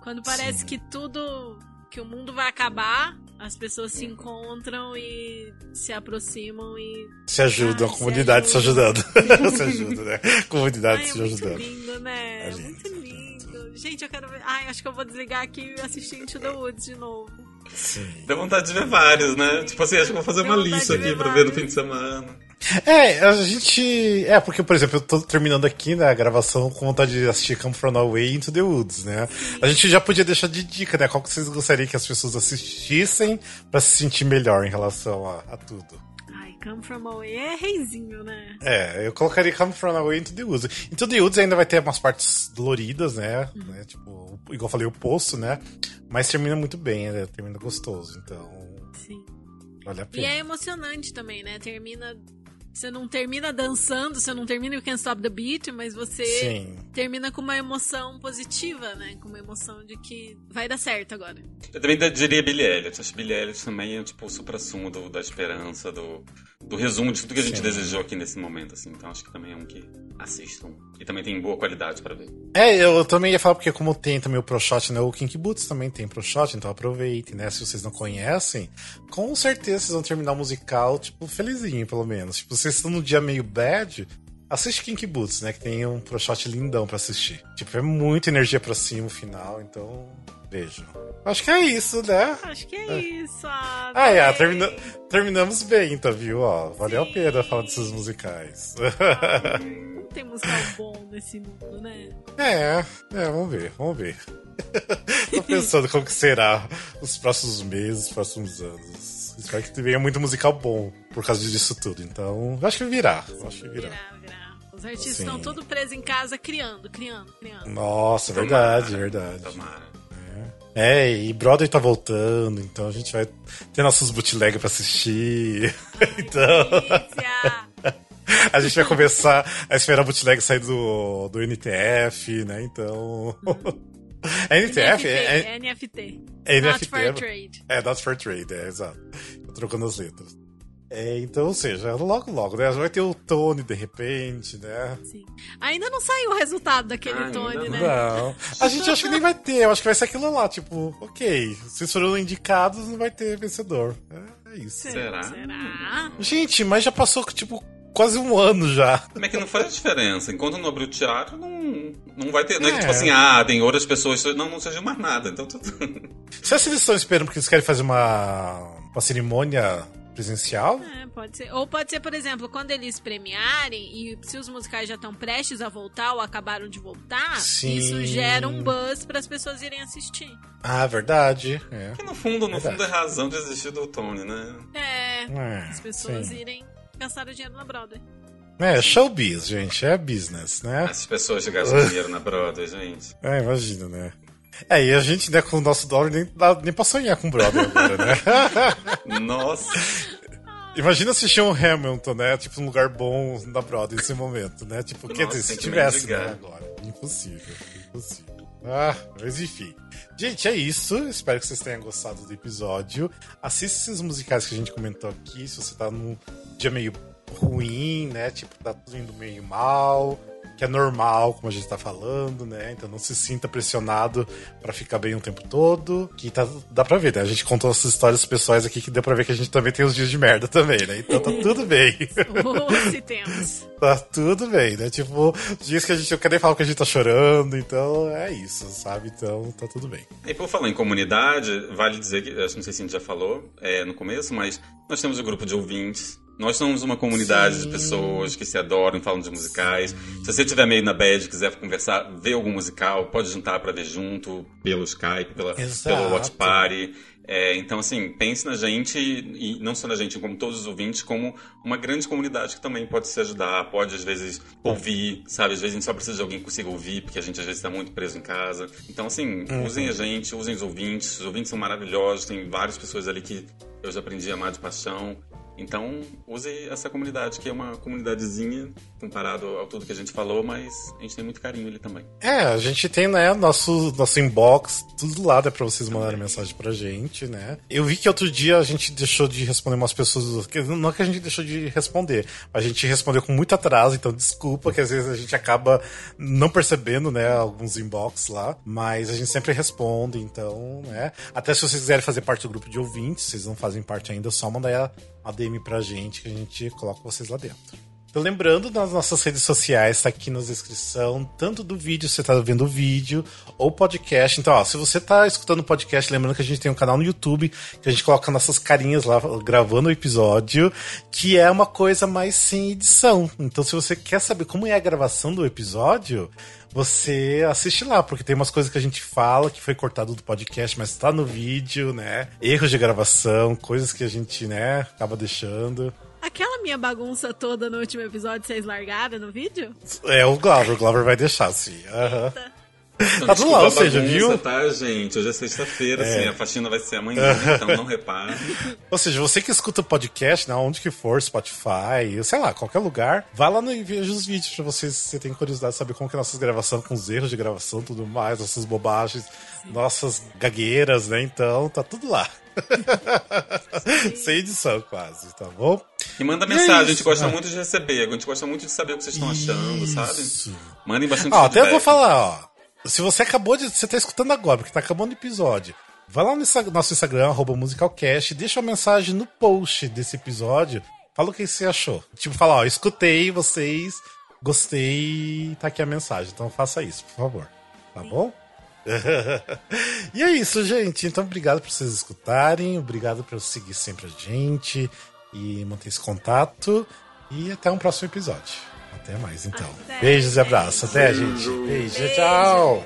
Quando parece Sim. que tudo, que o mundo vai acabar, as pessoas se encontram e se aproximam e. Se ajudam, Ai, a se comunidade se ajudam. ajudando. se ajuda, né? Comunidade Ai, é se muito ajudando. lindo, né? É É lindo. muito lindo. Gente, eu quero ver. Ai, acho que eu vou desligar aqui e assistir Into the Woods de novo. Sim. Deu vontade de ver vários, né? Tipo assim, acho que eu vou fazer Deu uma lista aqui pra ver no fim de semana. É, a gente. É, porque, por exemplo, eu tô terminando aqui né, a gravação com vontade de assistir Come From Away Into the Woods, né? A gente já podia deixar de dica, né? Qual que vocês gostariam que as pessoas assistissem pra se sentir melhor em relação a, a tudo. Ai, Come From Away é reizinho, né? É, eu colocaria Come From Away Into the Woods. Into the Woods ainda vai ter umas partes doloridas, né? né? Tipo, igual eu falei, o poço, né? Mas termina muito bem, né? Termina gostoso, então Sim. vale a E pena. é emocionante também, né? Termina. Você não termina dançando, você não termina You Can't Stop the Beat, mas você Sim. termina com uma emoção positiva, né? Com uma emoção de que vai dar certo agora. Eu também diria Billie Elliot. Acho que Billie Elliot também é tipo o supra-sumo da esperança, do, do resumo de tudo que a gente Sim. desejou aqui nesse momento, assim. Então acho que também é um que assistam. E também tem boa qualidade pra ver. É, eu também ia falar porque como tem também o ProShot, né? O Kinky Boots também tem ProShot, então aproveitem, né? Se vocês não conhecem, com certeza vocês vão terminar o musical, tipo, felizinho, pelo menos. Tipo, vocês estão num dia meio bad, assiste Kinky Boots, né? Que tem um ProShot lindão pra assistir. Tipo, é muita energia pra cima o final, então vejam. Acho que é isso, né? Acho que é, isso. Ah, Ah, é, termina- terminamos bem, então, viu? Ó, valeu Sim. a pena falar desses musicais. Ai, Não tem musical bom nesse mundo, né? É, é, vamos ver, vamos ver. Tô pensando como que será os próximos meses, os próximos anos. Espero que venha muito musical bom por causa disso tudo. Então, acho que virá. eu acho que virá. Virar, virar. Os artistas Sim. estão todos presos em casa criando, criando, criando. Nossa, verdade, verdade. Tomara. É, e Broadway tá voltando, então a gente vai ter nossos bootleg pra assistir. então, a gente vai começar a esperar o bootleg sair do, do NTF, né? Então. É NTF? É, é, NFT. é Not NFT. for trade. É, not for trade, é, exato. Tô trocando as letras. É, então, ou seja, logo, logo, né? Vai ter o Tony de repente, né? Sim. Ainda não saiu o resultado daquele Ainda Tony, não. né? Não. A gente acha que nem vai ter, eu acho que vai ser aquilo lá, tipo, ok, vocês foram indicados, não vai ter vencedor. É, é isso. Será? Será? Gente, mas já passou, tipo, quase um ano já. Como é que não faz diferença? Enquanto não abrir o teatro, não, não vai ter. Não é que É. tipo assim, ah, tem outras pessoas. Não, não seja mais nada. Então tudo. Será que eles estão esperando porque eles querem fazer uma, uma cerimônia presencial? É, pode ser. Ou pode ser, por exemplo, quando eles premiarem e se os musicais já estão prestes a voltar ou acabaram de voltar, Sim. isso gera um buzz para as pessoas irem assistir. Ah, verdade. É. Porque no fundo, no Verdade. fundo é razão de existir do Tony, né? É, É, as pessoas sim. irem gastar o dinheiro na Broadway. É, showbiz, gente, é business, né? Essas pessoas que gastam dinheiro na Broadway, gente. É, imagina, né? É, e a gente, né, com o nosso dólar, nem, dá, nem pra sonhar com o brother agora, né? Nossa. Imagina assistir um Hamilton, né? Tipo, um lugar bom na Broadway nesse momento, né? Tipo, quer Nossa, dizer, se tivesse, né, agora. Impossível, impossível. Ah, mas enfim. Gente, é isso. Espero que vocês tenham gostado do episódio. Assista esses musicais que a gente comentou aqui. Se você tá num dia meio ruim, né? Tipo, tá tudo indo meio mal. Que é normal, como a gente tá falando, né? Então não se sinta pressionado pra ficar bem o tempo todo. Que tá, dá pra ver, né? A gente contou essas histórias pessoais aqui que deu pra ver que a gente também tem os dias de merda também, né? Então tá tudo bem. Ou se temos. Tá tudo bem, né? Tipo, dias que a gente não quer nem falar que a gente tá chorando, então é isso, sabe? Então tá tudo bem. E por falar em comunidade, vale dizer que, acho que não sei se a gente já falou é, no começo, mas nós temos o grupo de ouvintes Nós somos uma comunidade de pessoas que se adoram, falam de musicais. Se você tiver meio na bad, quiser conversar, ver algum musical, pode juntar pra ver junto, pelo Skype, pela, Exato. pelo Watch Party. É, então, assim, pense na gente, e não só na gente, como todos os ouvintes, como uma grande comunidade que também pode se ajudar, pode às vezes ouvir, sabe? Às vezes a gente só precisa de alguém que consiga ouvir, porque a gente às vezes está muito preso em casa. Então, assim, usem a gente, usem os ouvintes. Os ouvintes são maravilhosos, tem várias pessoas ali que eu já aprendi a amar de paixão. Então, use essa comunidade, que é uma comunidadezinha comparado ao tudo que a gente falou, mas a gente tem muito carinho ali também. É, a gente tem, né, nosso, nosso inbox, tudo lá, é pra vocês mandarem mensagem pra gente, né? Eu vi que outro dia a gente deixou de responder umas pessoas. Não é que a gente deixou de responder, a gente respondeu com muito atraso, então desculpa que às vezes a gente acaba não percebendo, né, alguns inbox lá, mas a gente sempre responde, então, né? Até se vocês quiserem fazer parte do grupo de ouvintes, vocês não fazem parte ainda, é só mandar a DM pra gente que a gente coloca vocês lá dentro. Lembrando, nas nossas redes sociais, tá aqui na descrição, tanto do vídeo, se você tá vendo o vídeo, ou podcast. Então, ó, se você tá escutando o podcast, lembrando que a gente tem um canal no YouTube, que a gente coloca nossas carinhas lá, gravando o episódio, que é uma coisa mais sem edição. Então, se você quer saber como é a gravação do episódio, você assiste lá, porque tem umas coisas que a gente fala que foi cortado do podcast, mas tá no vídeo, né? Erros de gravação, coisas que a gente, né, acaba deixando. Aquela minha bagunça toda no último episódio, vocês largaram no vídeo? É o Glover, o Glover vai deixar, sim. Aham. Então, Tá tudo lá, ou a seja, bagunça, viu? É. tá, gente? Hoje é sexta-feira, assim, a faxina vai ser amanhã, então não repare. Ou seja, você que escuta o podcast, né, onde que for, Spotify, sei lá, qualquer lugar, vai lá no, e veja os vídeos pra vocês, se você tem curiosidade de saber como que é nossas gravações, com os erros de gravação tudo mais, nossas bobagens, nossas gagueiras, né? Então, tá tudo lá. Sem edição, quase, tá bom? E manda mensagem, é a gente isso, gosta né? muito de receber, a gente gosta muito de saber o que vocês estão achando, Isso. sabe? Mandem bastante Ó, até eu vou falar, ó. Se você acabou de. Você tá escutando agora, porque tá acabando o episódio. Vai lá no nosso Instagram, arroba musicalcast, deixa uma mensagem no post desse episódio. Fala o que você achou. Tipo, fala, ó, escutei vocês, gostei, tá aqui a mensagem. Então faça isso, por favor. Tá bom? e é isso, gente. Então, obrigado por vocês escutarem. Obrigado por seguir sempre a gente e manter esse contato. E até um próximo episódio. Até mais, então. Até, Beijos e abraços. Até, gente. Beijo. Tchau.